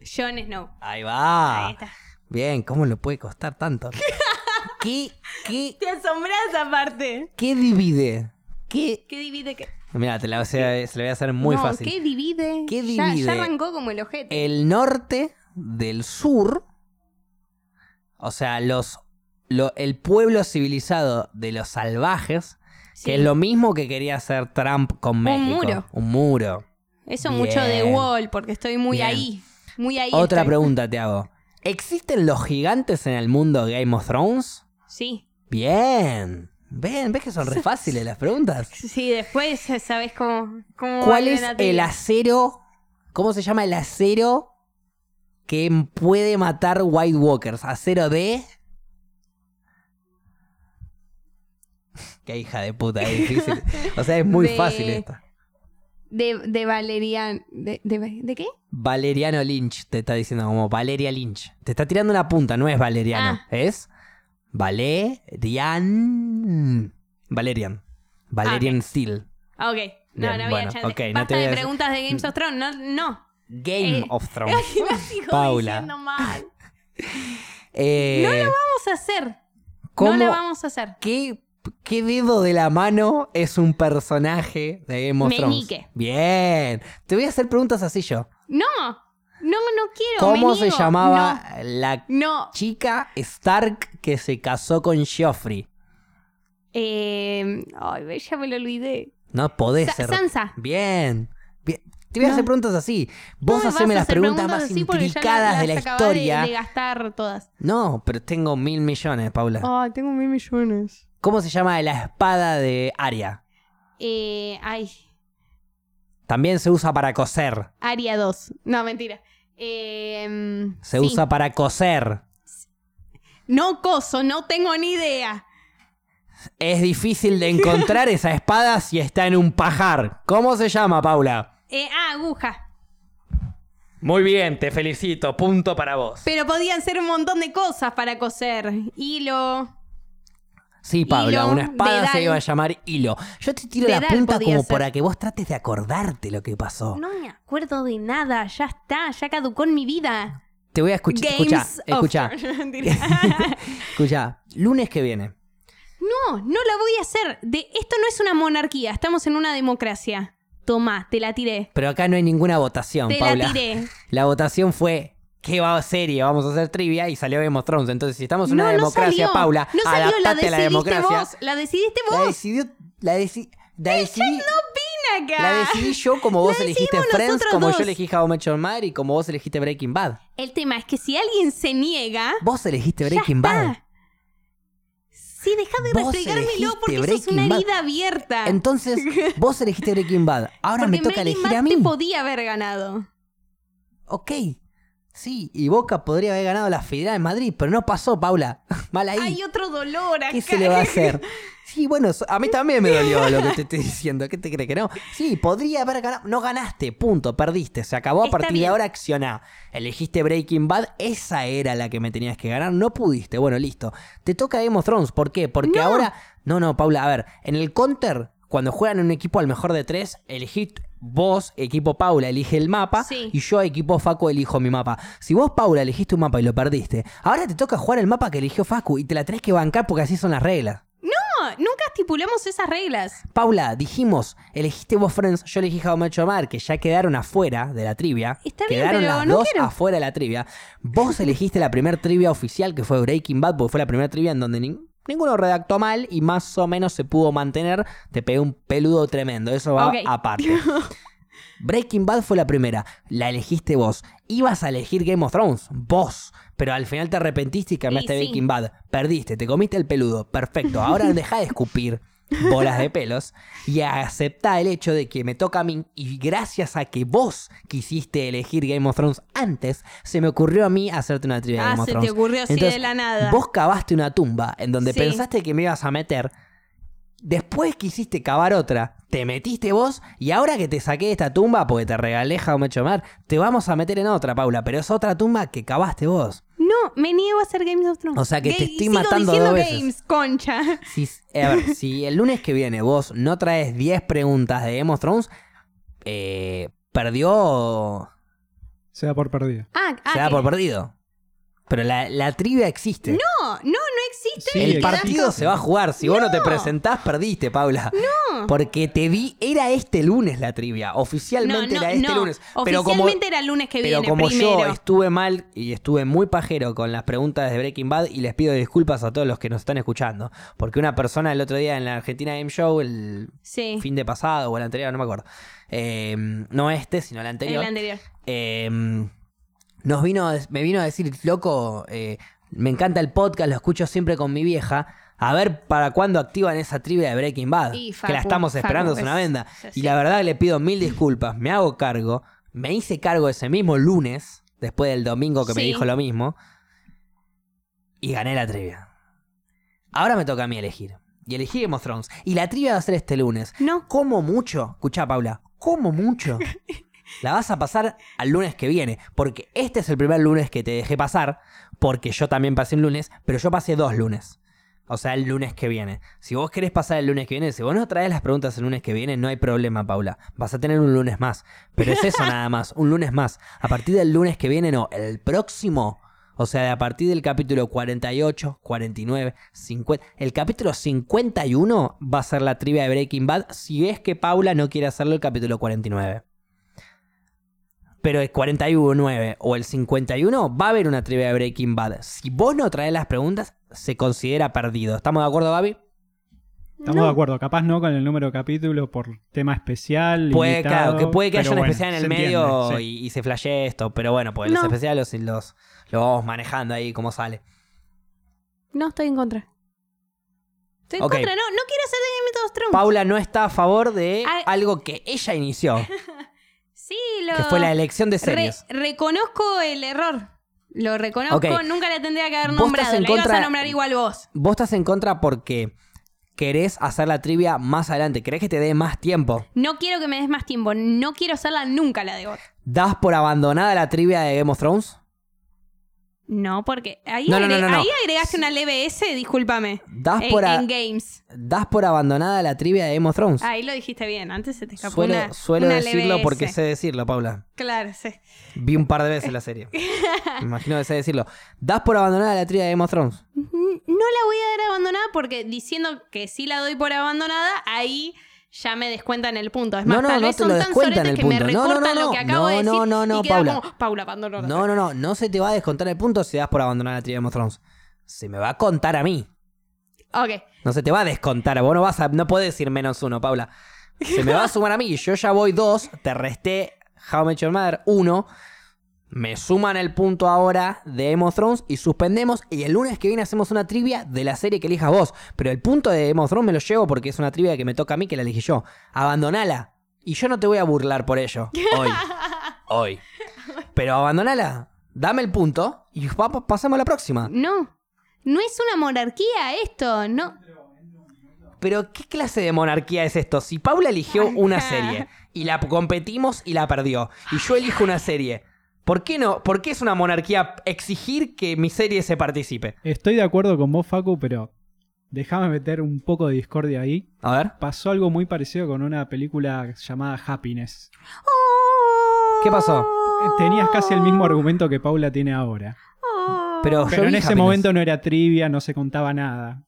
Jon Snow.
Ahí va.
Ahí está.
Bien, ¿cómo le puede costar tanto? ¿Qué, qué,
Te asombras aparte.
qué divide? ¿Qué?
¿Qué divide qué?
Mira, te la, se, se le voy a hacer muy
No,
fácil.
¿Qué divide?
¿Qué
Ya- Ya,
divide?
arrancó como el ojete.
El norte del sur, o sea, los, lo- el pueblo civilizado de los salvajes,
Sí.
que es lo mismo que quería hacer Trump con México.
muro.
Un muro.
Eso
Bien.
mucho de Wall, porque estoy muy
Bien.
ahí. Muy ahí.
Otra
estoy.
pregunta te hago. ¿Existen los gigantes en el mundo Game of Thrones?
Sí.
Bien. Ven, ¿ves que son re fáciles las preguntas?
Sí, después sabes cómo. cómo
¿Cuál es el acero? ¿Cómo se llama el acero que puede matar White Walkers? ¿Acero de...? Qué hija de puta, es difícil. O sea, es muy
De-
fácil esta.
De, de Valerian. De, de, de qué?
Valeriano Lynch te está diciendo como Valeria Lynch. Te está tirando una punta, no es Valeriano.
Ah.
Es Valerian. Valerian. Valerian Steel.
Ah, ok. No,
Bien,
no había
bueno,
chance.
ok, no
Basta
te voy
de preguntas de Games of Thrones. No, no.
Game
Eh,
of Thrones.
Sigo
Paula.
mal.
Eh,
No lo vamos a hacer.
¿cómo-
No lo vamos a hacer.
¿qué, ¿Qué dedo de la mano es un personaje de Game of Thrones? Bien. Te voy a hacer preguntas así yo.
No. No, no quiero.
¿Cómo
me
se
niego.
llamaba la
No. no.
chica Stark que se casó con Joffrey?
Eh, ay, ya me lo olvidé.
No podés
Sa-
ser.
Sansa.
Bien. Bien. Te voy a
No.
hacer preguntas así.
No
Vos
me
haceme las preguntas más
las
de la historia.
De, de gastar todas.
No, pero tengo mil millones, Paula.
Ay, tengo mil millones.
¿Cómo se llama la espada de Aria?
Eh, ay,
También se usa para coser.
Aria 2. No, mentira. Eh,
Se
sí.
usa para coser.
No coso, no tengo ni idea.
Es difícil de encontrar esa espada si está en un pajar. ¿Cómo se llama, Paula?
Eh, ah, aguja.
Muy bien, te felicito. Punto para vos.
Pero podían ser un montón de cosas para coser. Hilo.
Sí,
Hilo,
una espada se iba a llamar hilo. Yo te tiro la punta como
ser.
para que vos trates de acordarte lo que pasó.
No me acuerdo de nada. Ya está. Ya caducó en mi vida.
Te voy a escuchar. Escucha, escucha. escucha. Lunes que viene.
no, no la voy a hacer. De, esto no es una monarquía. Estamos en una democracia. Tomá, te la tiré.
Pero acá no hay ninguna votación,
Te
Paula.
la tiré.
La votación fue. ¿Qué va a serie? Vamos a hacer trivia y salió Game of Thrones. Entonces, si estamos en una
no, no
democracia,
salió.
Paula,
No salió, la
adaptate a la
decidiste
democracia.
vos. La decidiste
La
vos.
decidió. La, deci- la decidí.
Ven acá.
La decidí yo como vos
La
elegiste Friends, como
dos.
yo elegí How I Met Your Mother y como vos elegiste Breaking Bad.
El tema es que si alguien se niega.
Vos elegiste
ya
Breaking
está.
Bad.
Sí,
Vos
restregármelo porque eso es una herida abierta.
Entonces, vos elegiste Breaking Bad. Ahora
Porque
me toca
Breaking
elegir
Bad
a mí.
te podía haber ganado.
Ok. Sí, y Boca podría haber ganado la Federal en Madrid, pero no pasó, Paula. Mal ahí.
Hay otro dolor acá.
¿Qué se le va a hacer? Sí, bueno, a mí también me dolió lo que te estoy diciendo. ¿Qué te crees que no? Sí, podría haber ganado. No ganaste, punto, perdiste. Se acabó. A partir de ahora accioná. Elegiste Breaking Bad, esa era la que me tenías que ganar. No pudiste. Bueno, listo. Te toca Game of Thrones. ¿Por qué? Porque
No.
ahora. No, no, Paula, a ver. En el counter, cuando juegan en un equipo al mejor de tres, elegí vos, equipo Paula, elige el mapa.
Sí.
Y yo, equipo Facu, elijo mi mapa. Si vos, Paula, elegiste un mapa y lo perdiste, ahora te toca jugar el mapa que eligió Facu y te la tenés que bancar porque así son las reglas.
No, nunca estipulamos esas reglas.
Paula, dijimos, elegiste vos Friends, yo elegí How Your Mother, que ya quedaron afuera de la trivia.
Está bien,
quedaron
pero
las
no
dos
quiero.
afuera de la trivia. Vos elegiste la primer trivia oficial, que fue Breaking Bad, porque fue la primera trivia en donde nin- ninguno redactó mal y más o menos se pudo mantener. Te pegué un peludo tremendo, eso va aparte. Breaking Bad fue la primera, la elegiste vos. Ibas a elegir Game of Thrones, vos. Pero al final te arrepentiste y cambiaste
Y sí.
Breaking Bad. Perdiste, te comiste el peludo. Perfecto. Ahora deja de escupir bolas de pelos y acepta el hecho de que me toca a mí y gracias a que vos quisiste elegir Game of Thrones antes, se me ocurrió a mí hacerte una trivia de
Ah,
Game of
se te
Thrones.
ocurrió así de la nada.
Vos cavaste una tumba en donde
Sí.
pensaste que me ibas a meter. Después quisiste cavar otra, te metiste vos y ahora que te saqué de esta tumba porque te I Met Your Mother, te vamos a meter en otra, Paula, pero es otra tumba que cavaste vos.
No, me niego a hacer Games of Thrones.
O sea que te estoy
sigo
matando
diciendo
dos veces.
games, concha.
Si, eh, a ver, si el lunes que viene vos no traes 10 preguntas de Game of Thrones, eh, perdió.
Se da por perdido.
Ah, ah,
se da por perdido. Pero la, la trivia existe.
No, no, no existe.
Sí,
el partido se va a jugar. Si vos no te
No.
presentás, perdiste, Paula.
No.
Porque te vi, era este lunes la trivia.
No,
Oficialmente
no,
era este
no.
lunes. Pero como,
Oficialmente era el lunes que
pero
viene,
como
primero.
yo estuve mal y estuve muy pajero con las preguntas de Breaking Bad y les pido disculpas a todos los que nos están escuchando. Porque una persona el otro día en la Argentina Game Show, el
Sí,
fin de pasado o el anterior, no me acuerdo. eh, no este, sino el anterior.
el anterior.
eh, nos vino, me vino a decir, loco, eh, me encanta el podcast, lo escucho siempre con mi vieja. A ver para cuándo activan esa trivia de Breaking Bad.
Y
que la estamos esperando,
Facu,
es una venda.
es
Y la verdad le pido mil disculpas, me hago cargo. Me hice cargo ese mismo lunes, después del domingo que me dijo lo mismo. Y gané la trivia. Ahora me toca a mí elegir. Y elegí Game of Thrones. Y la trivia va a ser este lunes.
No,
Como mucho, escuchá Paula, como mucho, la vas a pasar al lunes que viene. Porque este es el primer lunes que te dejé pasar, porque yo también pasé un lunes, pero yo pasé dos lunes. O sea, el lunes que viene. Si vos querés pasar el lunes que viene, si vos no traes las preguntas el lunes que viene, no hay problema, Paula. Vas a tener un lunes más. Pero es eso nada más, un lunes más. A partir del lunes que viene, no, el próximo. O sea, a partir del capítulo 48, 49, 50. El capítulo 51 va a ser la trivia de Breaking Bad si es que Paula no quiere hacerlo el capítulo 49. Pero el 49 o el 51 va a haber una trivia de Breaking Bad. Si vos no traes las preguntas, se considera perdido. ¿Estamos de acuerdo, Gaby?
Estamos
no.
de acuerdo. Capaz no con el número de capítulo por tema especial.
Puede,
limitado,
claro, que puede que haya un
bueno,
especial en el
entiende,
medio
sí.
y, y se flashee esto. Pero bueno, pues los
No.
especiales los, los, los vamos manejando ahí como sale.
no estoy en contra. Estoy en contra, no, no quiero hacer Game of Thrones.
Paula no está a favor de
Ay.
algo que ella inició,
Sí, lo...
que fue la elección de
Re-
series.
reconozco el error. Lo reconozco, nunca la tendría que haber
Vos
nombrado. La ibas
contra-
a nombrar igual vos.
Vos estás en contra porque querés hacer la trivia más adelante? ¿Querés que te dé más tiempo?
No quiero que me des más tiempo. No quiero hacerla nunca la de GOT.
¿Das por abandonada la trivia de Game of Thrones?
No, porque ahí,
No, no, no,
agre-
no, no.
ahí agregaste una leve S, discúlpame.
¿Das
En,
por,
en games.
¿Das por abandonada la trivia de Game of Thrones?
Ahí lo dijiste bien. Antes se te escapó
Suelo,
una,
suelo
una
decirlo
leve
porque
S.
sé decirlo, Paula.
Claro, sí.
Vi un par de veces la serie. Me imagino que sé decirlo. ¿Das por abandonada la trivia de Game of Thrones?
No la voy a dar abandonada porque diciendo que sí la doy por abandonada, ahí ya me descuentan el punto. Es más,
No, no,
tal
no
vez
te
son
lo
tan
descuentan
soretes
el
que me
punto. No, no,
recortan
no,
lo que acabo de
no,
decir
no, no, no,
y
Paula.
como, Paula abandonó.
No, no, no. No se te va a descontar el punto si das por abandonada la trivia de Thrones. Se me va a contar a mí.
Ok.
No se te va a descontar. Vos no vas a. No podés decir menos uno, Paula. Se me va a sumar a mí. Yo ya voy dos. Te resté How Met Your Mother uno. Me suman el punto ahora de Game of Thrones y suspendemos. Y el lunes que viene hacemos una trivia de la serie que elijas vos. Pero el punto de Game of Thrones me lo llevo porque es una trivia que me toca a mí que la elegí yo. Abandonala. Y yo no te voy a burlar por ello. Hoy. Hoy. Pero abandonala. Dame el punto y pa- pa- pasamos a la próxima.
No. No es una monarquía esto. No.
Pero ¿qué clase de monarquía es esto? Si Paula eligió una serie y la competimos y la perdió, y yo elijo una serie, ¿por qué no? ¿Por qué es una monarquía exigir que mi serie se participe?
Estoy de acuerdo con vos, Facu, pero déjame meter un poco de discordia ahí.
A ver.
Pasó algo muy parecido con una película llamada Happiness.
¿Qué pasó?
Tenías casi el mismo argumento que Paula tiene ahora.
Pero, yo
Pero en ese
Happiness.
momento no era trivia, no se contaba nada.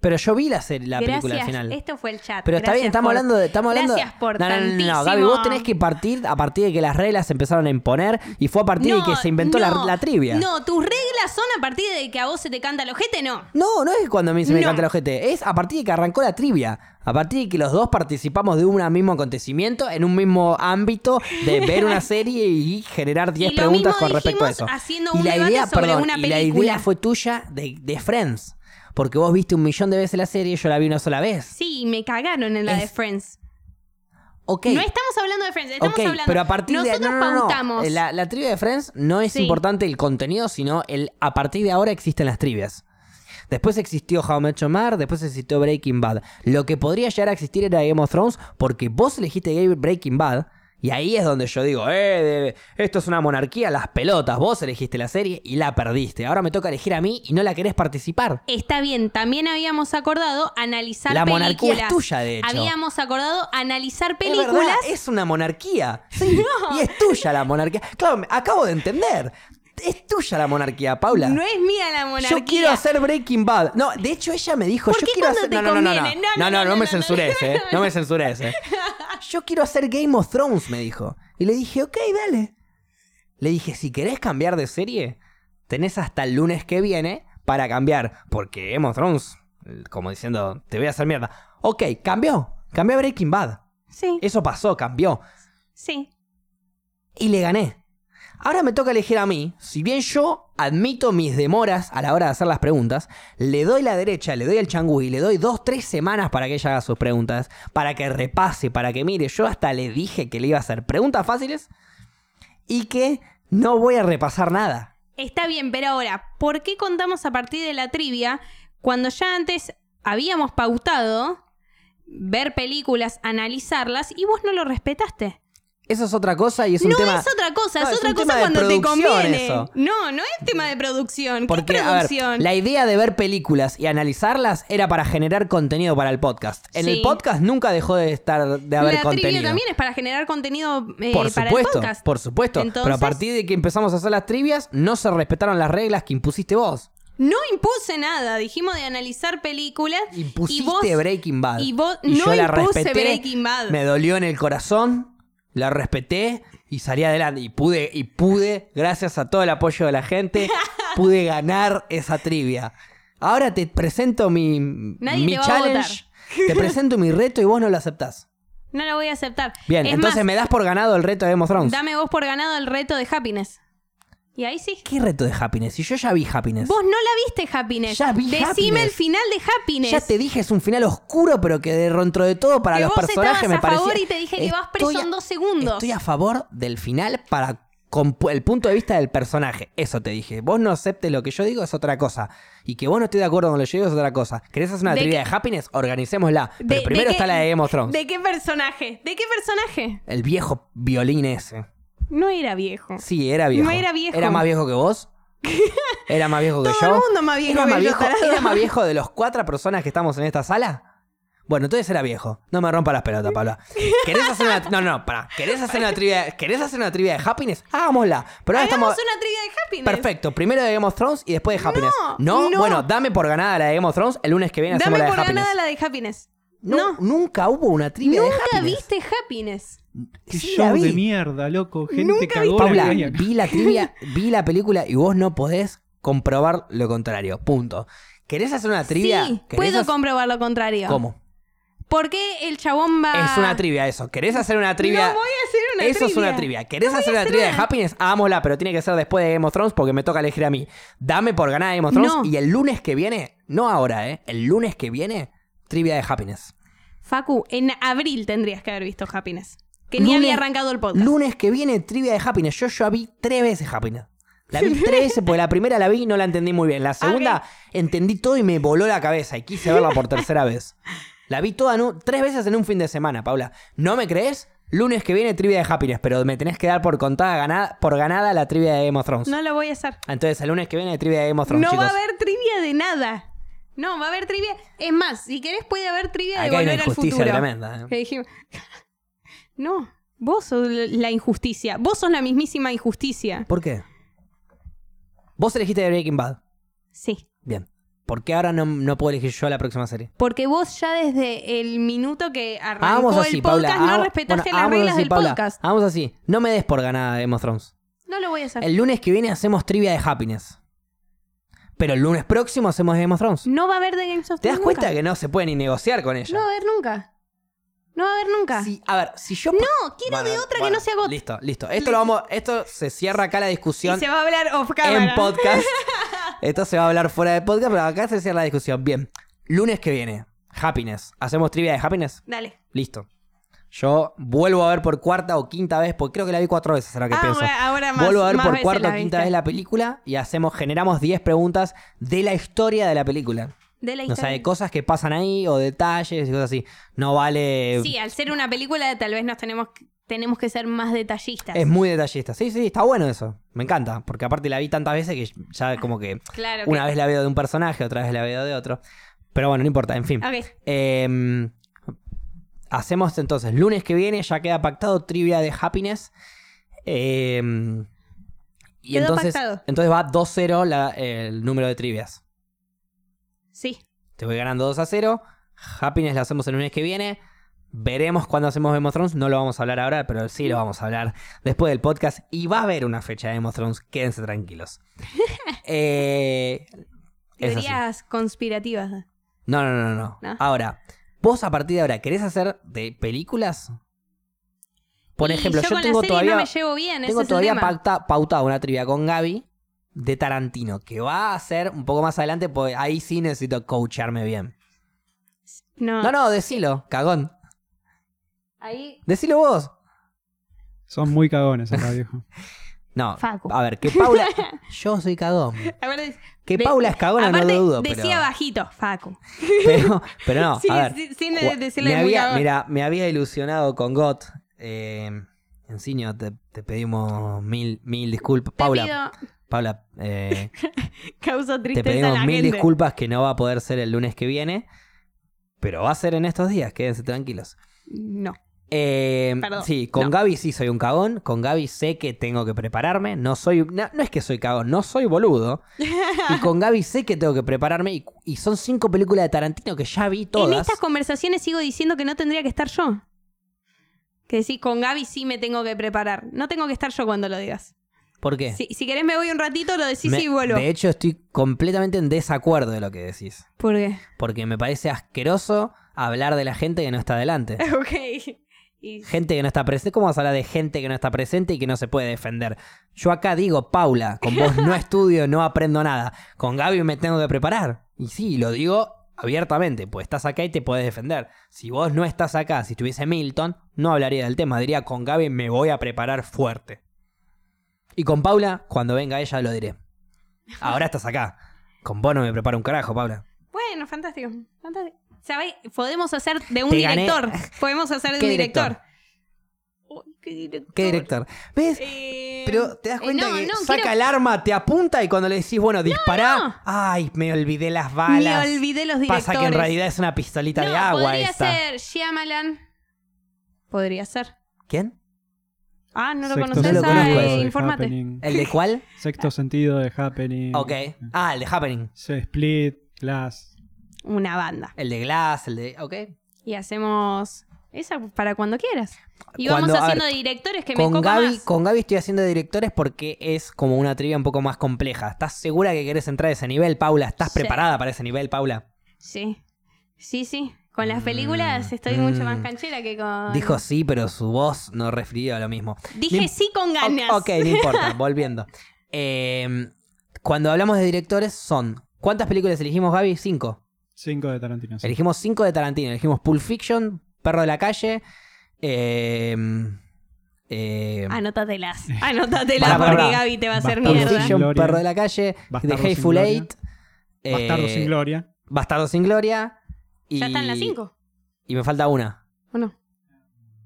Pero yo vi la, serie, la película al final.
Esto fue el chat.
Pero está bien, estamos
por-
hablando de. Estamos hablando
Gracias por
no, no, no, no. Gaby, vos tenés que partir a partir de que las reglas se empezaron a imponer y fue a partir de que se inventó la,
no,
la trivia.
No, tus reglas son a partir de que a vos se te canta el ojete, no.
No, no es cuando a mí se me canta el ojete. Es a partir de que arrancó la trivia. A partir de que los dos participamos de un mismo acontecimiento en un mismo ámbito de ver una serie y generar 10
Y lo
preguntas con respecto a eso.
haciendo
y
un
la
debate
idea,
sobre
perdón,
una
y la
película.
idea fue tuya de, de Friends. Porque vos viste un millón de veces la serie y yo la vi una sola vez.
Sí, me cagaron en la de Friends.
Ok.
No estamos hablando de Friends, estamos
Ok,
hablando.
pero a partir
Nosotros
de. No, no, no,
pautamos.
La, la trivia de Friends no es
Sí.
importante el contenido, sino el a partir de ahora existen las trivias. Después existió How Your Mother, después existió Breaking Bad. Lo que podría llegar a existir era Game of Thrones porque vos elegiste Breaking Bad. Y ahí es donde yo digo, eh, de- esto es una monarquía, las pelotas. Vos elegiste la serie y la perdiste. Ahora me toca elegir a mí y no la querés participar.
Está bien, también habíamos acordado analizar
La
películas.
monarquía es tuya, de hecho.
Habíamos acordado analizar
Es
películas.
verdad, es una monarquía. Sí, y es tuya la monarquía. Claro, acabo de entender. Es tuya la monarquía, Paula.
No es mía la monarquía.
Yo quiero hacer Breaking Bad. No, de hecho ella me dijo,
¿Por
yo
qué
quiero hacer
te
no, no, no, no, no. No, no, no, me censures, eh. No me censures, eh. Yo quiero hacer Game of Thrones, me dijo. Y le dije, ok, dale. Le dije, si querés cambiar de serie, tenés hasta el lunes que viene para cambiar. Porque Game of Thrones, como diciendo, te voy a hacer mierda. Ok, cambió. Cambió a Breaking Bad.
Sí,
Eso pasó, cambió.
sí.
y le gané. Ahora me toca elegir a mí. Si bien yo admito mis demoras a la hora de hacer las preguntas, le doy la derecha, le doy el changüí, le doy dos, tres semanas para que ella haga sus preguntas, para que repase, para que mire. Yo hasta le dije que le iba a hacer preguntas fáciles y que no voy a repasar nada.
Está bien, pero ahora, ¿por qué contamos a partir de la trivia cuando ya antes habíamos pautado ver películas, analizarlas y vos no lo respetaste?
Eso es otra cosa y es un
no
tema.
es otra cosa,
No,
es otra cosa cuando te conviene.
eso.
No, no es tema de producción. ¿Qué
Porque, a ver,
producción?
la idea de ver películas y analizarlas era para generar contenido para el podcast. En
Sí.
el podcast nunca dejó de estar de haber
la
contenido.
trivia también es para generar contenido eh,
Por
para
supuesto,
el podcast.
por supuesto. Pero a partir de que empezamos a hacer las trivias, no se respetaron las reglas que impusiste vos.
No impuse nada, dijimos de analizar películas.
Impusiste
y vos,
Breaking Bad.
y vos
Y
no
yo la respeté,
Breaking Bad.
Me dolió en el corazón, la respeté y salí adelante. Y pude, y pude, gracias a todo el apoyo de la gente, pude ganar esa trivia. Ahora te presento mi,
Nadie
mi
te
challenge. Te presento mi reto y vos no lo aceptás.
No lo voy a aceptar.
Bien,
Es
entonces
más,
me das por ganado el reto de Game of Thrones.
Dame vos por ganado el reto de Happiness. Y ahí sí.
¿Qué reto de Happiness? Si yo ya vi Happiness.
Vos no la viste Happiness.
Ya vi
Decime
Happiness.
el final de Happiness.
Ya te dije, es un final oscuro, pero que de dentro de todo para
Que
los
vos
personajes
estabas
me
a
parecía.
favor y te dije que vas preso
a-
en dos segundos.
Estoy a favor del final para con el punto de vista del personaje. Eso te dije. Vos no aceptes lo que yo digo es otra cosa. Y que vos no estés de acuerdo con lo que yo digo es otra cosa. ¿Querés hacer una
¿De
trivia de happiness? Organicémosla. Pero
De-
primero
de
está la de Game of Thrones.
¿De qué personaje? ¿De qué personaje?
El viejo violín ese.
No era viejo.
Sí, era viejo.
No era viejo.
¿Era más viejo que vos? ¿Era más viejo que
Todo
yo?
el mundo más viejo
¿Era
que
más
yo,
viejo,
tarado.
¿Era más viejo de los cuatro personas que estamos en esta sala? Bueno, entonces era viejo. No me rompa las pelotas, Paula. ¿Querés hacer una... No, no, pará. ¿Querés hacer una trivia, ¿querés hacer una trivia de happiness? Hagámosla. Pero ahora
Hagamos
estamos...
una trivia de happiness.
Perfecto. Primero de Game of Thrones y después de happiness.
No, no.
Bueno, dame por ganada la de Game of Thrones. El lunes que viene hacemos
Dame
la de
por
happiness.
ganada la de happiness.
No,
No.
Nunca hubo una trivia de
Nunca
happiness.
viste happiness.
Qué
Sí, la
show
vi.
de mierda, loco. Gente cagona
Paula,
que hay acá.
vi la trivia, vi la película y vos no podés comprobar lo contrario. Punto. ¿Querés hacer una trivia?
Sí,
¿Querés
puedo
hacer-
comprobar lo contrario.
¿Cómo?
¿Por qué el chabón va...?
Es una trivia eso. ¿Querés hacer una trivia?
No voy a hacer una
Eso
trivia.
es una trivia. ¿Querés hacer una
hacer
trivia de. Happiness? Hagámosla, pero tiene que ser después de Game of Thrones porque me toca elegir a mí. Dame por ganar Game of Thrones
No.
y el lunes que viene, no ahora, ¿eh? El lunes que viene, trivia de Happiness.
Facu, en abril tendrías que haber visto Happiness. Que ni
Lunes-
había arrancado el podcast.
Lunes que viene, trivia de Happiness. Yo ya vi tres veces Happiness. La vi tres veces porque la primera la vi y no la entendí muy bien. La segunda entendí todo y me voló la cabeza y quise verla por tercera vez. La vi toda tres veces en un fin de semana, Paula. ¿No me crees? Lunes que viene trivia de Happiness, pero me tenés que dar por contada ganada, por ganada la trivia de Game of Thrones.
No lo voy a hacer.
Entonces el lunes que viene trivia de Game of Thrones,
No
chicos.
va a haber trivia de nada. No, va a haber trivia. Es más, si querés puede haber trivia de
Acá hay una
volver al
injusticia
futuro.
tremenda. ¿eh?
Que dijimos- No, vos sos la injusticia. Vos sos la mismísima injusticia.
¿Por qué? Vos elegiste de Breaking Bad.
Sí.
Bien. ¿Por qué ahora no, no puedo elegir yo la próxima serie?
Porque vos ya desde el minuto que arrancó
Hagamos así,
el
Paula.
podcast no
hagamos-
respetaste
bueno,
las
hagamos
reglas
así,
del
Paula.
podcast.
Hagamos así. No me des por ganada Game of Thrones.
No lo voy a hacer.
El lunes que viene hacemos trivia de Happiness. Pero el lunes próximo hacemos Game of Thrones.
No va a haber de Games of
¿Te das
Thrones
cuenta
nunca.
que no se puede ni negociar con ella?
No va a haber nunca. No va a haber nunca.
Sí, a ver, si yo...
No, quiero
Bueno,
de otra
bueno,
que no sea GOT.
Listo, listo. Esto lo vamos... Esto se cierra acá la
Y
discusión
se va a hablar off camera.
en podcast. Esto se va a hablar fuera de podcast, pero acá se cierra la discusión. Bien. Lunes que viene. Happiness. ¿Hacemos trivia de Happiness?
Dale.
Listo. Yo vuelvo a ver por cuarta o quinta vez, porque creo que la vi cuatro veces, ahora que
Ah,
pienso.
ahora- más-
vuelvo a ver
más
por cuarta o quinta vez la película y hacemos, generamos 10 preguntas de la historia de la película.
De la
O sea,
historia.
de cosas que pasan ahí o detalles y cosas así. No vale.
Sí, al ser una película tal vez nos tenemos, tenemos que ser más detallistas.
Es muy detallista. Sí, sí, está bueno eso. Me encanta. Porque aparte la vi tantas veces que ya como que
Claro que...
una vez la veo de un personaje, otra vez la veo de otro. Pero bueno, no importa, en fin.
Ok.
Eh, hacemos entonces, lunes que viene ya queda pactado trivia de happiness. Eh, y
Quedó
entonces,
pactado.
entonces va 2-0 la- el número de trivias.
Sí.
Te voy ganando 2 a 0. Happiness lo hacemos el lunes que viene. Veremos cuándo hacemos Game of Thrones. No lo vamos a hablar ahora, pero sí lo vamos a hablar después del podcast. Y va a haber una fecha de Game of Thrones. Quédense tranquilos. Eh.
Teorías conspirativas.
No, no, no, no,
¿No?
Ahora, vos a partir de ahora, ¿querés hacer de películas? Por
Y
ejemplo, yo,
con la
tengo
serie
todavía,
no me llevo bien,
tengo todavía pauta- pautada una trivia con Gaby de Tarantino, que va a ser un poco más adelante, porque ahí sí necesito coacharme bien.
No,
No, no, decilo, cagón.
ahí...
Decilo vos.
Son muy cagones acá, viejo.
No,
Facu.
a ver, que Paula. Yo soy cagón.
Aparte,
Que
de-
Paula es cagona, no lo dudo.
decía
pero...
bajito, Facu.
Pero, pero no,
Sí,
a ver.
sí, decirle
me había, mira, me había ilusionado con GOT. Eh, Enciño, te, te pedimos mil, mil disculpas.
Te
Paula,
pido-
Paula, eh,
causa
te
tristeza en
pedimos
la
mil
gente.
disculpas que no va a poder ser el lunes que viene. Pero va a ser en estos días, quédense tranquilos.
No.
Eh,
Perdón,
sí, con
no.
Gaby sí soy un cagón. Con Gaby sé que tengo que prepararme. No soy. No, no es que soy cagón, no soy boludo. y con Gaby sé que tengo que prepararme. Y, y son cinco películas de Tarantino que ya vi
En
todas.
estas conversaciones sigo diciendo que no tendría que estar yo. Que decís, con Gaby sí me tengo que preparar. No tengo que estar yo cuando lo digas.
¿Por qué?
Si, si querés me voy un ratito, lo decís
Me-
y vuelvo.
De hecho, estoy completamente en desacuerdo de lo que decís.
¿Por qué?
Porque me parece asqueroso hablar de la gente que no está delante.
ok. Y-
Gente que no está presente. ¿Cómo vas a hablar de gente que no está presente y que no se puede defender? Yo acá digo, Paula, con vos no estudio, no aprendo nada. Con Gaby me tengo que preparar. Y sí, lo digo abiertamente, pues estás acá y te puedes defender. Si vos no estás acá, si estuviese Milton, no hablaría del tema. Diría, con Gaby me voy a preparar fuerte. Y con Paula, cuando venga ella, lo diré. Ahora estás acá. Con vos no me preparo un carajo, Paula.
Bueno, fantástico. fantástico. Podemos hacer de un
Te gané.
director. Podemos hacer de
¿Qué
un director.
director?
Uy, ¿Qué director?
¿Qué director? ¿Ves?
Eh,
Pero te das
eh,
cuenta
no,
que
no,
saca
quiero-
el arma, te apunta y cuando le decís, bueno, dispará.
no.
Ay, me olvidé las balas.
Me olvidé los directores.
Pasa que en realidad es una pistolita
no,
de agua
podría
esta.
ser Shyamalan. Podría ser.
¿Quién?
Ah, no lo
Sexto
conoces.
No lo
ah,
conozco
eh, informate.
Happening.
¿El de cuál?
Sexto sentido de Happening.
ok. Ah, el de Happening.
Sí, Split, Glass.
Una banda.
El de Glass, el de. Ok.
Y hacemos esa para cuando quieras. Y
Cuando-
vamos haciendo
ver,
directores que me
Con Gaby,
más.
con Gaby estoy haciendo directores porque es como una trivia un poco más compleja. ¿Estás segura que querés entrar a ese nivel, Paula? ¿Estás
Sí.
preparada para ese nivel, Paula?
Sí. Sí, sí. Con las
Mm,
películas estoy mucho más
mm.
canchera que con.
Dijo sí, pero su voz no refirió a lo mismo.
Dije
Ni-
sí con ganas.
O- Ok, no importa, volviendo. Eh, cuando hablamos de directores son... ¿Cuántas películas elegimos, Gaby? Cinco.
Cinco de Tarantino. sí.
Elegimos cinco de Tarantino. Elegimos Pulp Fiction, Perro de la Calle. Eh, eh,
Anótatelas. Anótatelas porque
pará.
Gaby te va a hacer
Bastardo
Pulp
mierda.
Fiction,
Gloria.
Perro de la Calle.
Bastardo
The Hateful. Eight. eh,
Bastardo sin Gloria.
Bastardo sin Gloria. Y,
Ya están las cinco.
Y me falta una.
¿O no?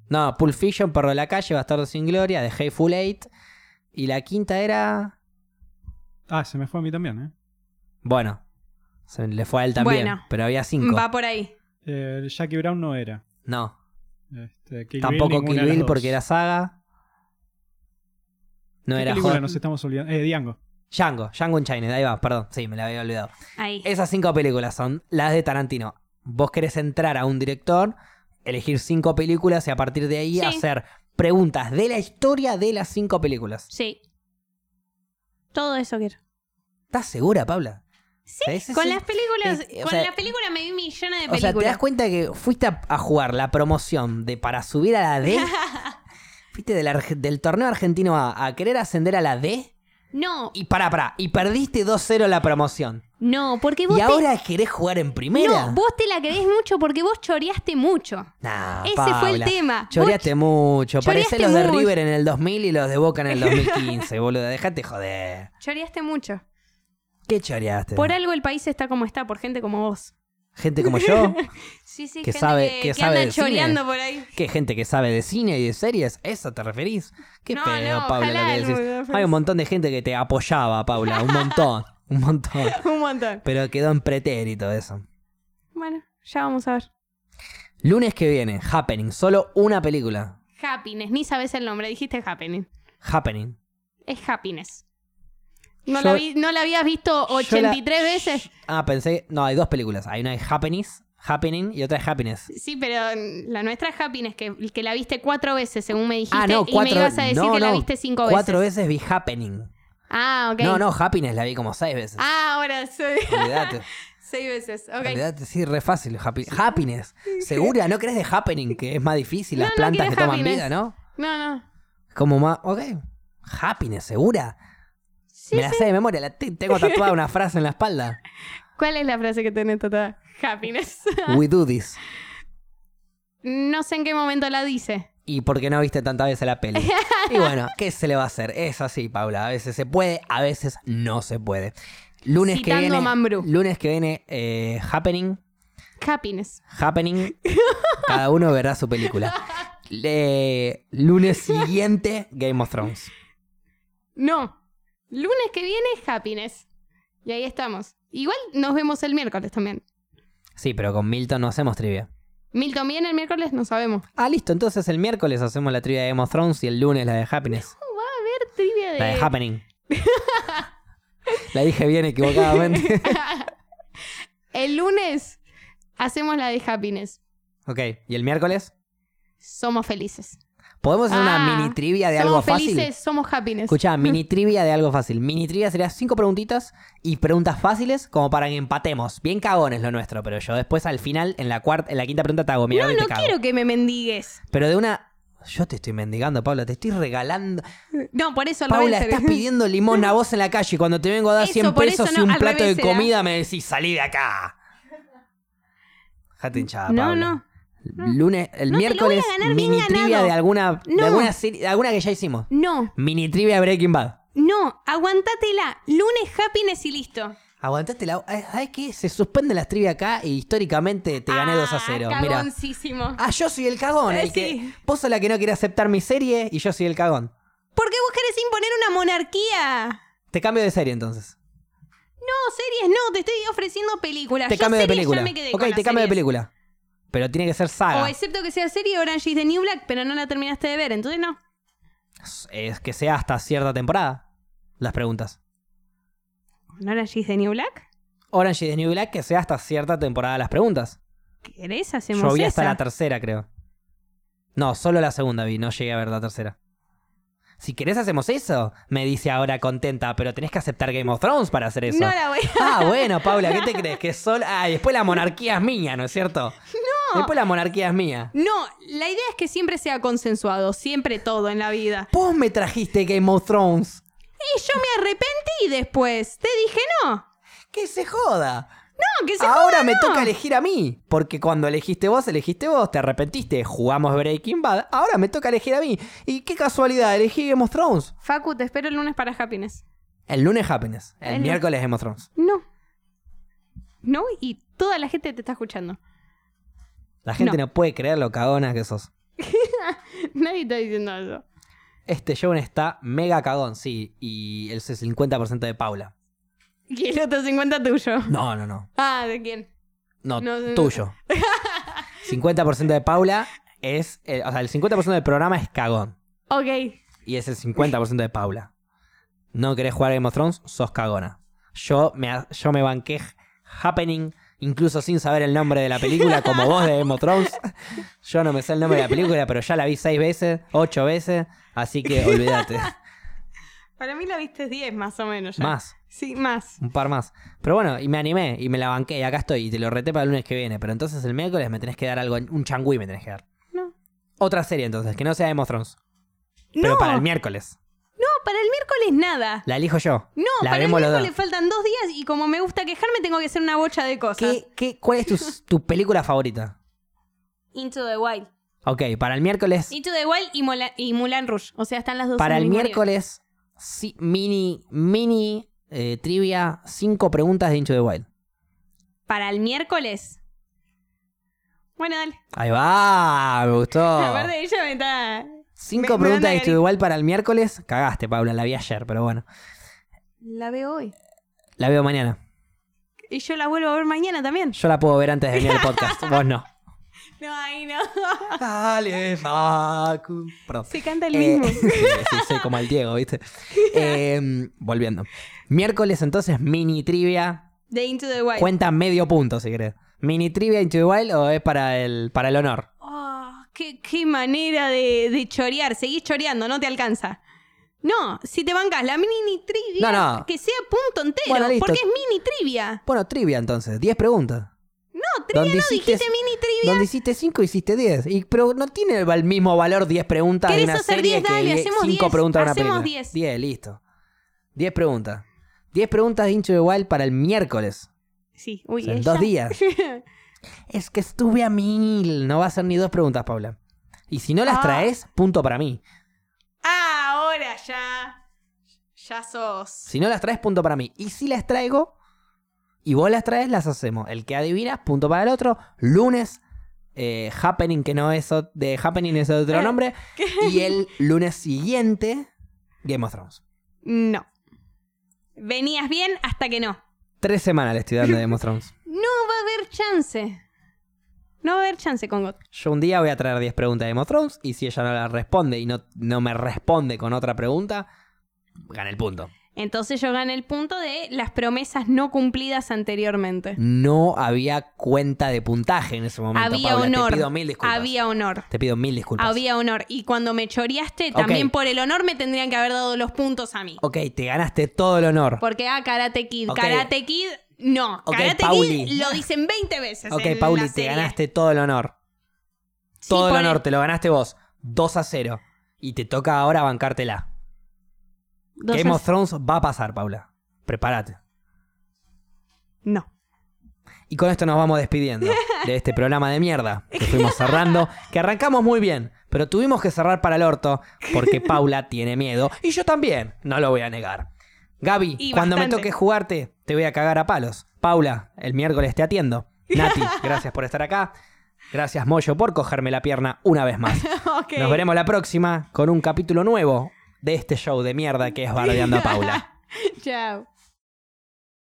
No, Pulp Fiction, Perro de la Calle, Bastardo sin Gloria, The Hateful Eight. Y la quinta era...
Ah, se me fue a mí también, ¿eh?
Bueno, se le fue a él también,
Bueno.
pero había cinco.
Va por ahí.
Eh, Jackie Brown no era.
No,
Este, Kill
tampoco Kill Bill porque era saga. No
¿Qué
era
película
Hot-
nos estamos olvidando? Eh, Django.
Django, Django Unchained, ahí va, perdón, sí, me la había olvidado.
Ahí.
Esas cinco películas son las de Tarantino. Vos querés entrar a un director, elegir cinco películas y a partir de ahí
Sí.
hacer preguntas de la historia de las cinco películas.
Sí. Todo eso quiero.
¿Estás segura, Paula?
Sí, con
sí.
las películas,
Eh,
con
sea-
las películas me vi millones de
O sea, ¿te das
películas.
cuenta que fuiste a, a jugar la promoción de para subir a la D? ¿Fuiste del, torneo argentino A a querer ascender a la D?
no,
Y pará, pará, y perdiste 2-0 la promoción.
no, porque vos
¿Y
te...
ahora querés jugar en primera?
No, vos te la creés mucho porque vos choreaste mucho.
Nah,
Ese fue el tema.
Choreaste mucho. Parecés los de
mucho.
River en el 2000 y los de Boca en el 2015, boludo. Dejate joder.
Choreaste mucho.
¿Qué choreaste?
Por algo el país está como está, por gente como vos.
Gente como yo.
Sí, sí,
Que
gente
sabe-
que,
que
que
sabe
anda
de cine.
choreando por ahí.
¿Qué gente que sabe de cine y de series? ¿Eso te referís? Qué
No,
Paula,
ojalá
lo que decís. Hay un montón de gente que te apoyaba, Paula. Un montón. Un montón.
Un montón.
Pero quedó en pretérito eso.
Bueno, ya vamos a ver.
Lunes que viene, Happening. Solo una película.
Happiness, ni sabes el nombre, dijiste happening.
Happening.
Es happiness. ¿No,
Yo-
la, vi- ¿no la habías visto
Yo la-
83 veces?
Ah, pensé. No, hay dos películas. Hay una de Happenings, Happening y otra de Happiness.
Sí, pero la nuestra es happiness, que, que la viste cuatro veces, según me dijiste,
Ah, no,
y
cuatro
me ibas a decir
no,
que la viste cinco
Cuatro
veces.
veces vi Happening.
Ah, ok.
No, no, Happiness la vi como seis veces.
Ah, ahora soy
Olvídate.
seis veces. Ok.
Olvídate, sí, re fácil. Happy- Happiness. ¿Segura? ¿No crees de Happening? Que es más difícil. Las
No, no
plantas que toman
happiness.
vida, ¿no?
No, no.
Como más. Ok. Happiness, ¿segura?
Sí,
Me la
sí.
sé de memoria. la te- tengo tatuada una frase en la espalda.
¿Cuál es la frase que tenés toda? Happiness.
We do this.
no sé en qué momento la dice.
¿Y por qué no viste tantas veces la peli? Y bueno, ¿qué se le va a hacer? Es así, Paula. A veces se puede, a veces no se puede. Lunes que viene.
Mambrú.
Lunes que viene, eh, Happening.
Happiness.
Happening. Cada uno verá su película. Le- lunes siguiente, Game of Thrones.
No. Lunes que viene, happiness. Y ahí estamos. Igual nos vemos el miércoles también.
Sí, pero con Milton no hacemos trivia.
Milton viene el miércoles, no sabemos.
Ah, listo. Entonces el miércoles hacemos la trivia de Game of Thrones y el lunes la de Happiness.
¿Cómo va a haber trivia de...
La de Happening. la dije bien equivocadamente.
el lunes hacemos la de happiness.
ok. ¿Y el miércoles?
Somos felices.
¿Podemos hacer una
Ah,
mini trivia de
somos
algo fácil?
felices, somos happiness.
Escucha, mini trivia de algo fácil. Mini trivia sería cinco preguntitas y preguntas fáciles como para que empatemos. Bien cagones lo nuestro, pero yo después al final, en la cuarta, en la quinta pregunta te hago, mira,
no,
te
no quiero que me mendigues.
Pero de una. Yo te estoy mendigando, Paula, te estoy regalando.
No, por eso al
Paula, estás pidiendo limón a vos en la calle y cuando te vengo a dar
Eso,
100
por
pesos
eso
y un plato de comida me decís, salí de acá. Jate hinchada,
No,
Paula.
no.
Lunes, el
No,
miércoles, mini trivia de alguna, de
No.
alguna serie, de alguna que ya hicimos.
No.
Mini trivia de Breaking Bad.
no, aguantátela. Lunes happiness y listo.
Aguantate la. eh, ¿Sabes qué? Se suspende la trivia acá y históricamente te gané 2 a 0.
Ah,
Mira.
cagoncísimo.
Ah, yo soy el cagón.
Eh,
El que,
sí.
vos sos la que no quiere aceptar mi serie y yo soy el cagón.
¿Por qué vos querés imponer una monarquía?
Te cambio de serie entonces.
No, series no, te estoy ofreciendo películas.
Te
Yo
cambio de película. Ok,
con
te cambio de película. Pero tiene que ser saga.
O excepto que sea serie Orange is the New Black, pero no la terminaste de ver, entonces no.
Es que sea hasta cierta temporada. Las preguntas.
¿No Orange is the New Black?
Orange is the New Black, que sea hasta cierta temporada las preguntas.
¿Querés? Hacemos
Yo vi hasta
esa.
la tercera, creo. No, solo la segunda vi, no llegué a ver la tercera. Si querés hacemos eso, me dice ahora contenta, pero tenés que aceptar Game of Thrones para hacer eso.
No la voy a...
Ah, bueno, Paula, ¿qué te crees? Que solo... Ah, y después la monarquía es mía, ¿no es cierto? Después la monarquía es mía.
No, la idea es que siempre sea consensuado, siempre todo en la vida.
Vos me trajiste Game of Thrones.
Y yo me arrepentí después. Te dije no.
Que se joda.
No, que se
Ahora
joda,
me
no.
toca elegir a mí. Porque cuando elegiste vos, elegiste vos, te arrepentiste, jugamos Breaking Bad. Ahora me toca elegir a mí. Y qué casualidad, elegí Game of Thrones.
Facu, te espero el lunes para Happiness.
El lunes Happiness. El,
El-
miércoles Game of Thrones.
No. No, y toda la gente te está escuchando.
La gente
No.
no, puede creer lo cagona que sos.
Nadie está diciendo eso.
Este show está mega cagón, sí. Y el 50% de Paula.
Y el otro 50 tuyo.
No, no, no.
Ah, ¿de quién?
No,
No,
tuyo. 50% de Paula es. eh, o sea, el 50% del programa es cagón.
Ok.
Y es el 50% de Paula. No querés jugar Game of Thrones, sos cagona. Yo me, yo me banqué Happening, incluso sin saber el nombre de la película, como vos de Game of Thrones. Yo no me sé el nombre de la película, pero ya la vi seis veces, ocho veces, así que olvídate.
Para mí la viste 10 más o menos ya.
Más,
Sí, más.
un par más. Pero bueno, y me animé y me la banqué y acá estoy y te lo reté para el lunes que viene. Pero entonces el miércoles me tenés que dar algo, un changüí me tenés que dar.
No.
Otra serie entonces, que no sea Game of Thrones. Pero
no,
para el miércoles.
Para el miércoles nada.
La elijo yo.
No,
la
para el
vemos los dos.
miércoles faltan dos días y como me gusta quejarme tengo que hacer una bocha de cosas.
¿Qué, qué, ¿Cuál es tu, tu película favorita?
Into the Wild.
Ok, para el miércoles.
Into the Wild y, Mola- y Mulan Rouge. O sea, están las dos
Para
en
el
mismo
miércoles, sí, mini, mini eh, trivia, cinco preguntas de Into the Wild.
Para el miércoles. Bueno, dale.
Ahí va, me gustó.
Aparte ella me está.
Cinco
me- me
preguntas Into the
cari-
Wild para el miércoles. Cagaste, Paula, la vi ayer, pero bueno.
La veo hoy.
La veo mañana.
Y yo la vuelvo a ver mañana también.
Yo la puedo ver antes de venir al podcast. Vos no.
No, ahí no.
Dale, Facu. Perdón.
Se canta el
Eh,
mismo.
sí, sí, soy como el Diego, ¿viste? Eh, volviendo. Miércoles, entonces, mini trivia.
De Into the Wild.
Cuenta medio punto, si querés. ¿Mini trivia Into the Wild o es para el, para el honor?
Qué, qué manera de, de chorear. Seguís choreando, no te alcanza. No, si te bancas la mini trivia,
No, no.
que sea punto entero.
Bueno,
porque es mini trivia.
Bueno, trivia entonces. 10 preguntas.
No, trivia
Donde
no,
hiciste-
dijiste mini trivia.
Donde hiciste 5, hiciste 10. Y, pero no tiene el, mismo valor 10 preguntas de
¿Querés
una
hacer
serie
10? Dale,
que
hacemos
5
10.
preguntas de una
Hacemos
película.
10.
10, listo. 10 preguntas. 10 preguntas de the Wild para el miércoles.
Sí, uy,
O sea, en dos días. Es que estuve a mil. No va a ser ni dos preguntas, Paula. Y si no las
Ah.
traes, punto para mí.
ah, ahora ya. Ya sos.
Si no las traes, punto para mí. Y si las traigo y vos las traes, las hacemos. El que adivina, punto para el otro. Lunes, eh, Happening, que no es de Happening, es otro
Eh,
nombre. Y el lunes siguiente, Game of Thrones.
No. Venías bien hasta que no.
Tres semanas le estoy dando de Game of Thrones.
Chance. No va a haber chance con God.
Yo un día voy a traer 10 preguntas de Game of Thrones y si ella no las responde y no, no me responde con otra pregunta, gana el punto.
Entonces yo gané el punto de las promesas no cumplidas anteriormente.
No había cuenta de puntaje en ese momento.
Había
Paula.
honor.
Te pido mil disculpas.
Había honor.
Te pido mil disculpas.
Había honor. Y cuando me choreaste,
Ok.
también por el honor me tendrían que haber dado los puntos a mí.
Ok, te ganaste todo el honor.
Porque, ah, Karate Kid. Karate Kid, no.
Ok,
Karate
Pauli.
Kid lo dicen 20 veces.
Ok,
en
Pauli,
la
te
serie.
ganaste todo el honor.
Sí,
todo el honor, te lo ganaste vos. 2 a 0. Y te toca ahora bancártela. Game of Thrones va a pasar, Paula. Prepárate.
No.
Y con esto nos vamos despidiendo de este programa de mierda que fuimos cerrando, que arrancamos muy bien, pero tuvimos que cerrar para el orto porque Paula tiene miedo. Y yo también, no lo voy a negar. Gaby,
Y
cuando me toque jugarte, te voy a cagar a palos. Paula, el miércoles te atiendo. Nati, gracias por estar acá. Gracias, Moyo, por cogerme la pierna una vez más. Nos veremos la próxima con un capítulo nuevo de este show de mierda que es Bardeando a Paula.
Chao.